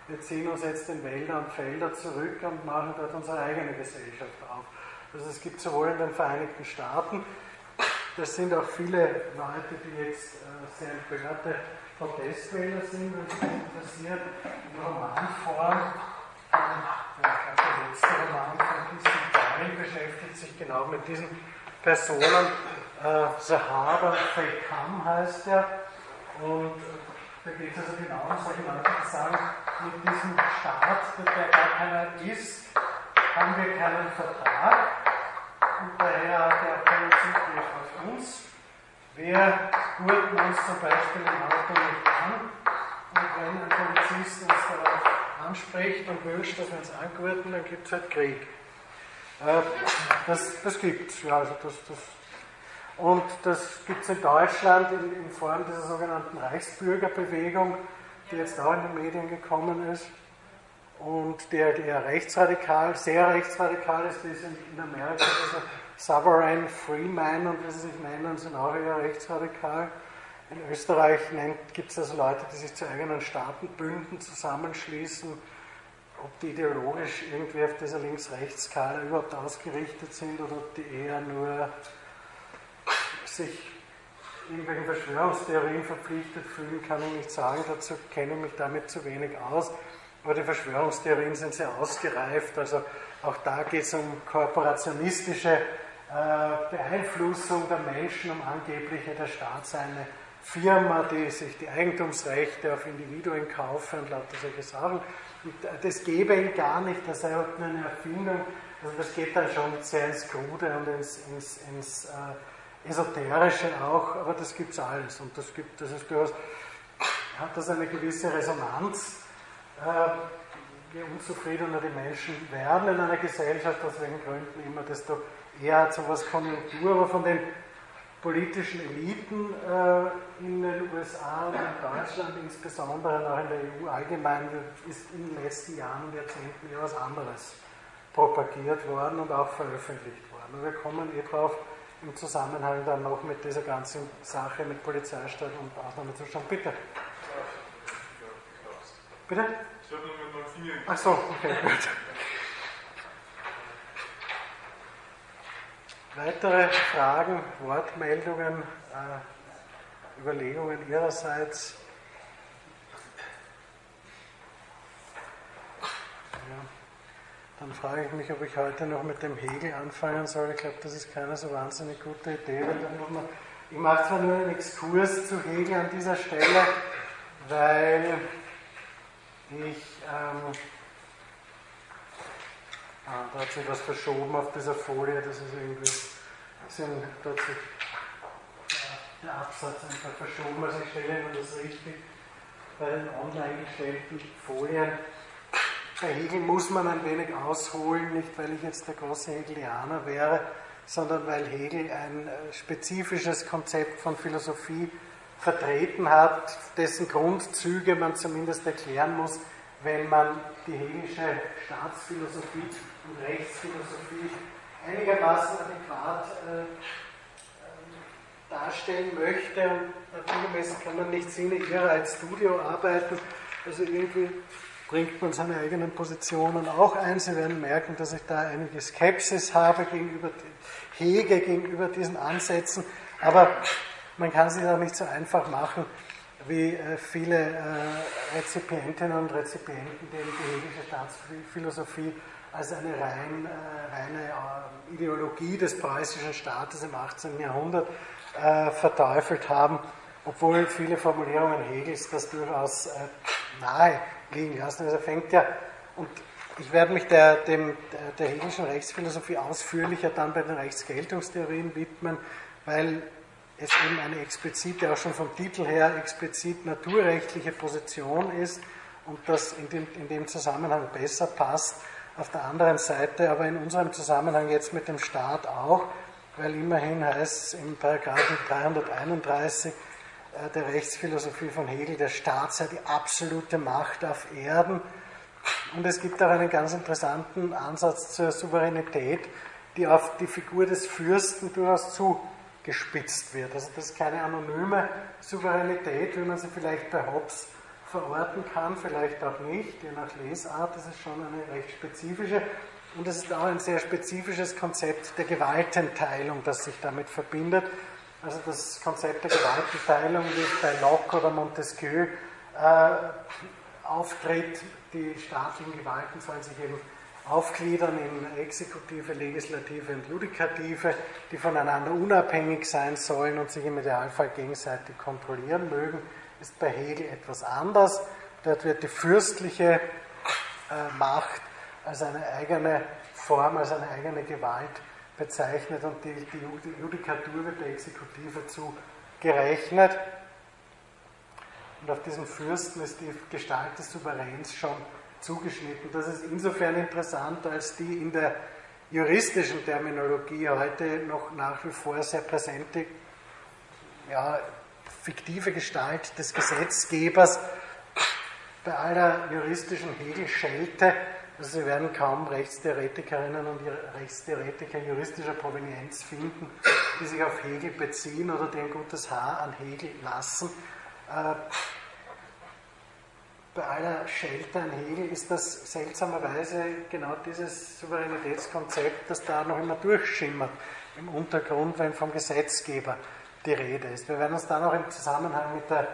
Wir ziehen uns jetzt in Wälder und Felder zurück und machen dort unsere eigene Gesellschaft auf. Also es gibt sowohl in den Vereinigten Staaten, das sind auch viele Leute, die jetzt äh, sehr empörte Protestwähler sind, wenn sich interessiert, in Romanform. Der letzte Roman von diesem Teil beschäftigt sich genau mit diesen Personen. Äh, Sahara Fekam heißt er. Und da geht es also genau um solche Leute, die sagen, mit diesem Staat, der gar keiner ist, haben wir keinen Vertrag er auch keinen Zugriff auf uns. Wir gurten uns zum Beispiel im Auto nicht an und wenn ein Polizist uns darauf anspricht und wünscht, dass wir uns angurten, dann gibt es halt Krieg. Äh, das das gibt es, ja, also das, das. Und das gibt es in Deutschland in, in Form dieser sogenannten Reichsbürgerbewegung, die jetzt auch in die Medien gekommen ist und der, der rechtsradikal, sehr rechtsradikal ist, ist in, Amerika also Sovereign Freeman und wie sie sich nennen, sind auch eher rechtsradikal. In Österreich gibt es also Leute, die sich zu eigenen Staatenbünden zusammenschließen ob die ideologisch irgendwie auf dieser Links-Rechts-Skala überhaupt ausgerichtet sind oder ob die eher nur sich irgendwelchen Verschwörungstheorien verpflichtet fühlen, kann ich nicht sagen. Dazu kenne ich mich damit zu wenig aus. Aber die Verschwörungstheorien sind sehr ausgereift. Also auch da geht es um korporationistische äh, Beeinflussung der Menschen, um angebliche der Staat seine Firma, die sich die Eigentumsrechte auf Individuen kaufen und lauter solche Sachen. Und das gäbe ihn gar nicht, das sei überhaupt nur eine Erfindung. Also das geht dann schon sehr ins Krude und ins, ins, ins äh, Esoterische auch, aber das gibt es alles. Und das gibt, das ist durchaus, hat das eine gewisse Resonanz. Äh, je unzufriedener die Menschen werden in einer Gesellschaft, aus welchen Gründen immer, desto eher zu was Konjunktur, aber von den politischen Eliten äh, in den USA und in Deutschland, insbesondere und auch in der EU allgemein, ist in den letzten Jahren und Jahrzehnten eher was anderes propagiert worden und auch veröffentlicht worden. Und wir kommen eh drauf im Zusammenhang dann noch mit dieser ganzen Sache mit Polizeistaat und Ausnahmezustand. Bitte. Bitte? Habe nur mit meinem Finger. Ach so, okay, gut. Weitere Fragen, Wortmeldungen, äh, Überlegungen Ihrerseits? Ja. Dann frage ich mich, ob ich heute noch mit dem Hegel anfangen soll. Ich glaube, das ist keine so wahnsinnig gute Idee. Man, ich mache zwar nur einen Exkurs zu Hegel an dieser Stelle, weil ich ähm, Ah, da hat sich was verschoben auf dieser Folie, das ist irgendwie, sind, da hat sich der Absatz einfach verschoben, also ich stelle Ihnen das richtig bei den online gestellten Folien. Bei Hegel muss man ein wenig ausholen, nicht weil ich jetzt der große Hegelianer wäre, sondern weil Hegel ein äh, spezifisches Konzept von Philosophie vertreten hat, dessen Grundzüge man zumindest erklären muss, wenn man die hegelische Staatsphilosophie und Rechtsphilosophie einigermaßen adäquat äh, ähm, darstellen möchte. Naturgemäß kann man nicht Sinne ihrer als Studio arbeiten. Also irgendwie bringt man seine eigenen Positionen auch ein. Sie werden merken, dass ich da einige Skepsis habe gegenüber, hege gegenüber diesen Ansätzen. Aber man kann sich auch nicht so einfach machen, wie äh, viele äh, Rezipientinnen und Rezipienten, die die hegelische Staatsphilosophie als eine rein, äh, reine Ideologie des preußischen Staates im 18. Jahrhundert verteufelt haben, obwohl viele Formulierungen Hegels das durchaus nahe liegen lassen. Also fängt ja, und ich werde mich der, dem, der hegelischen Rechtsphilosophie ausführlicher dann bei den Rechtsgeltungstheorien widmen, weil es eben eine explizite, auch schon vom Titel her, explizit naturrechtliche Position ist und das in dem, in dem Zusammenhang besser passt auf der anderen Seite, aber in unserem Zusammenhang jetzt mit dem Staat auch, weil immerhin heißt es im Paragraphen 331 äh, der Rechtsphilosophie von Hegel, der Staat sei die absolute Macht auf Erden. Und es gibt auch einen ganz interessanten Ansatz zur Souveränität, die auf die Figur des Fürsten durchaus zugespitzt wird. Also das ist keine anonyme Souveränität, wie man sie vielleicht bei Hobbes verorten kann, vielleicht auch nicht, je nach Lesart ist es schon eine recht spezifische. Und es ist auch ein sehr spezifisches Konzept der Gewaltenteilung, das sich damit verbindet. Also das Konzept der Gewaltenteilung, wie es bei Locke oder Montesquieu äh, auftritt, die staatlichen Gewalten sollen sich eben aufgliedern in Exekutive, Legislative und Judikative, die voneinander unabhängig sein sollen und sich im Idealfall gegenseitig kontrollieren mögen ist bei Hegel etwas anders. Dort wird die fürstliche äh, Macht als eine eigene Form, als eine eigene Gewalt bezeichnet und die, die Judikatur wird der Exekutive zugerechnet. Und auf diesen Fürsten ist die Gestalt des Souveräns schon zugeschnitten. Das ist insofern interessant, als die in der juristischen Terminologie heute noch nach wie vor sehr präsente ja, fiktive Gestalt des Gesetzgebers bei aller juristischen Hegelschelte. Also Sie werden kaum Rechtstheoretikerinnen und Rechtstheoretiker juristischer Provenienz finden, die sich auf Hegel beziehen oder die ein gutes Haar an Hegel lassen. Äh, bei aller Schelte an Hegel ist das seltsamerweise genau dieses Souveränitätskonzept, das da noch immer durchschimmert im Untergrund, wenn vom Gesetzgeber die Rede ist. Wir werden uns dann auch im Zusammenhang mit der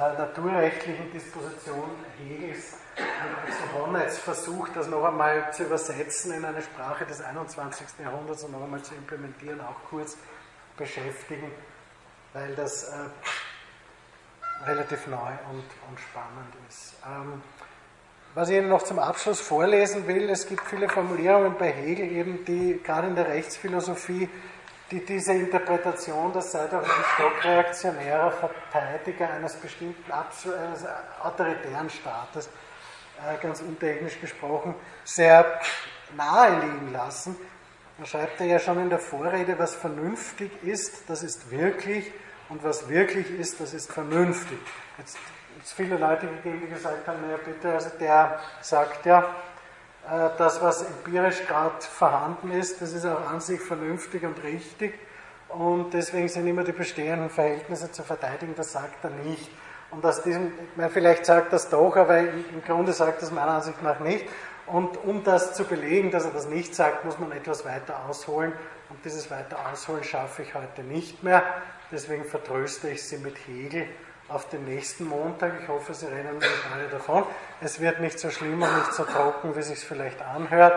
äh, naturrechtlichen Disposition Hegels und Honnets versucht, das noch einmal zu übersetzen in eine Sprache des 21. Jahrhunderts und noch einmal zu implementieren, auch kurz beschäftigen, weil das äh, relativ neu und, und spannend ist. Ähm, was ich Ihnen noch zum Abschluss vorlesen will, es gibt viele Formulierungen bei Hegel, eben die gerade in der Rechtsphilosophie, die diese Interpretation, das sei doch ein stockreaktionärer Verteidiger eines bestimmten eines autoritären Staates, äh, ganz untechnisch gesprochen, sehr nahe liegen lassen. Da schreibt er ja schon in der Vorrede, was vernünftig ist, das ist wirklich und was wirklich ist, das ist vernünftig. Jetzt es viele Leute gegeben, die gesagt haben, naja bitte, also der sagt ja, äh, das, was empirisch gerade vorhanden ist, das ist auch an sich vernünftig und richtig und deswegen sind immer die bestehenden Verhältnisse zu verteidigen, das sagt er nicht. Und aus diesem, meine, vielleicht sagt das doch, aber im Grunde sagt das meiner Ansicht nach nicht. Und um das zu belegen, dass er das nicht sagt, muss man etwas weiter ausholen. Und dieses weiter ausholen schaffe ich heute nicht mehr. Deswegen vertröste ich Sie mit Hegel auf den nächsten Montag. Ich hoffe, Sie rennen nicht alle davon. Es wird nicht so schlimm und nicht so trocken, wie es sich vielleicht anhört.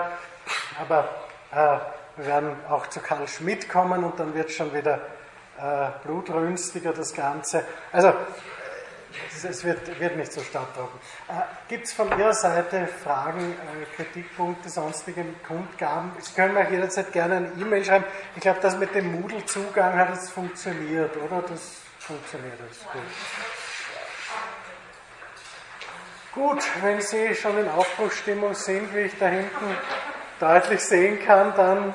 Aber äh, wir werden auch zu Karl Schmidt kommen und dann wird es schon wieder äh, blutrünstiger, das Ganze. Also, es wird, wird nicht so statttrocken. Äh, Gibt es von Ihrer Seite Fragen, äh, Kritikpunkte, sonstige Kundgaben? Sie können mir jederzeit gerne eine E-Mail schreiben. Ich glaube, das mit dem Moodle-Zugang hat jetzt funktioniert, oder? Das funktioniert jetzt gut. Gut, wenn Sie schon in Aufbruchsstimmung sind, wie ich da hinten deutlich sehen kann, dann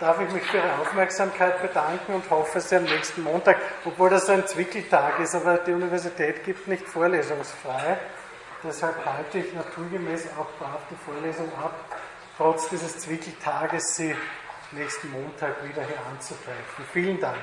darf ich mich für Ihre Aufmerksamkeit bedanken und hoffe, Sie am nächsten Montag, obwohl das ein Zwickeltag ist, aber die Universität gibt nicht vorlesungsfrei. Deshalb halte ich naturgemäß auch brav die Vorlesung ab, trotz dieses Zwickeltages Sie nächsten Montag wieder hier anzutreffen. Vielen Dank.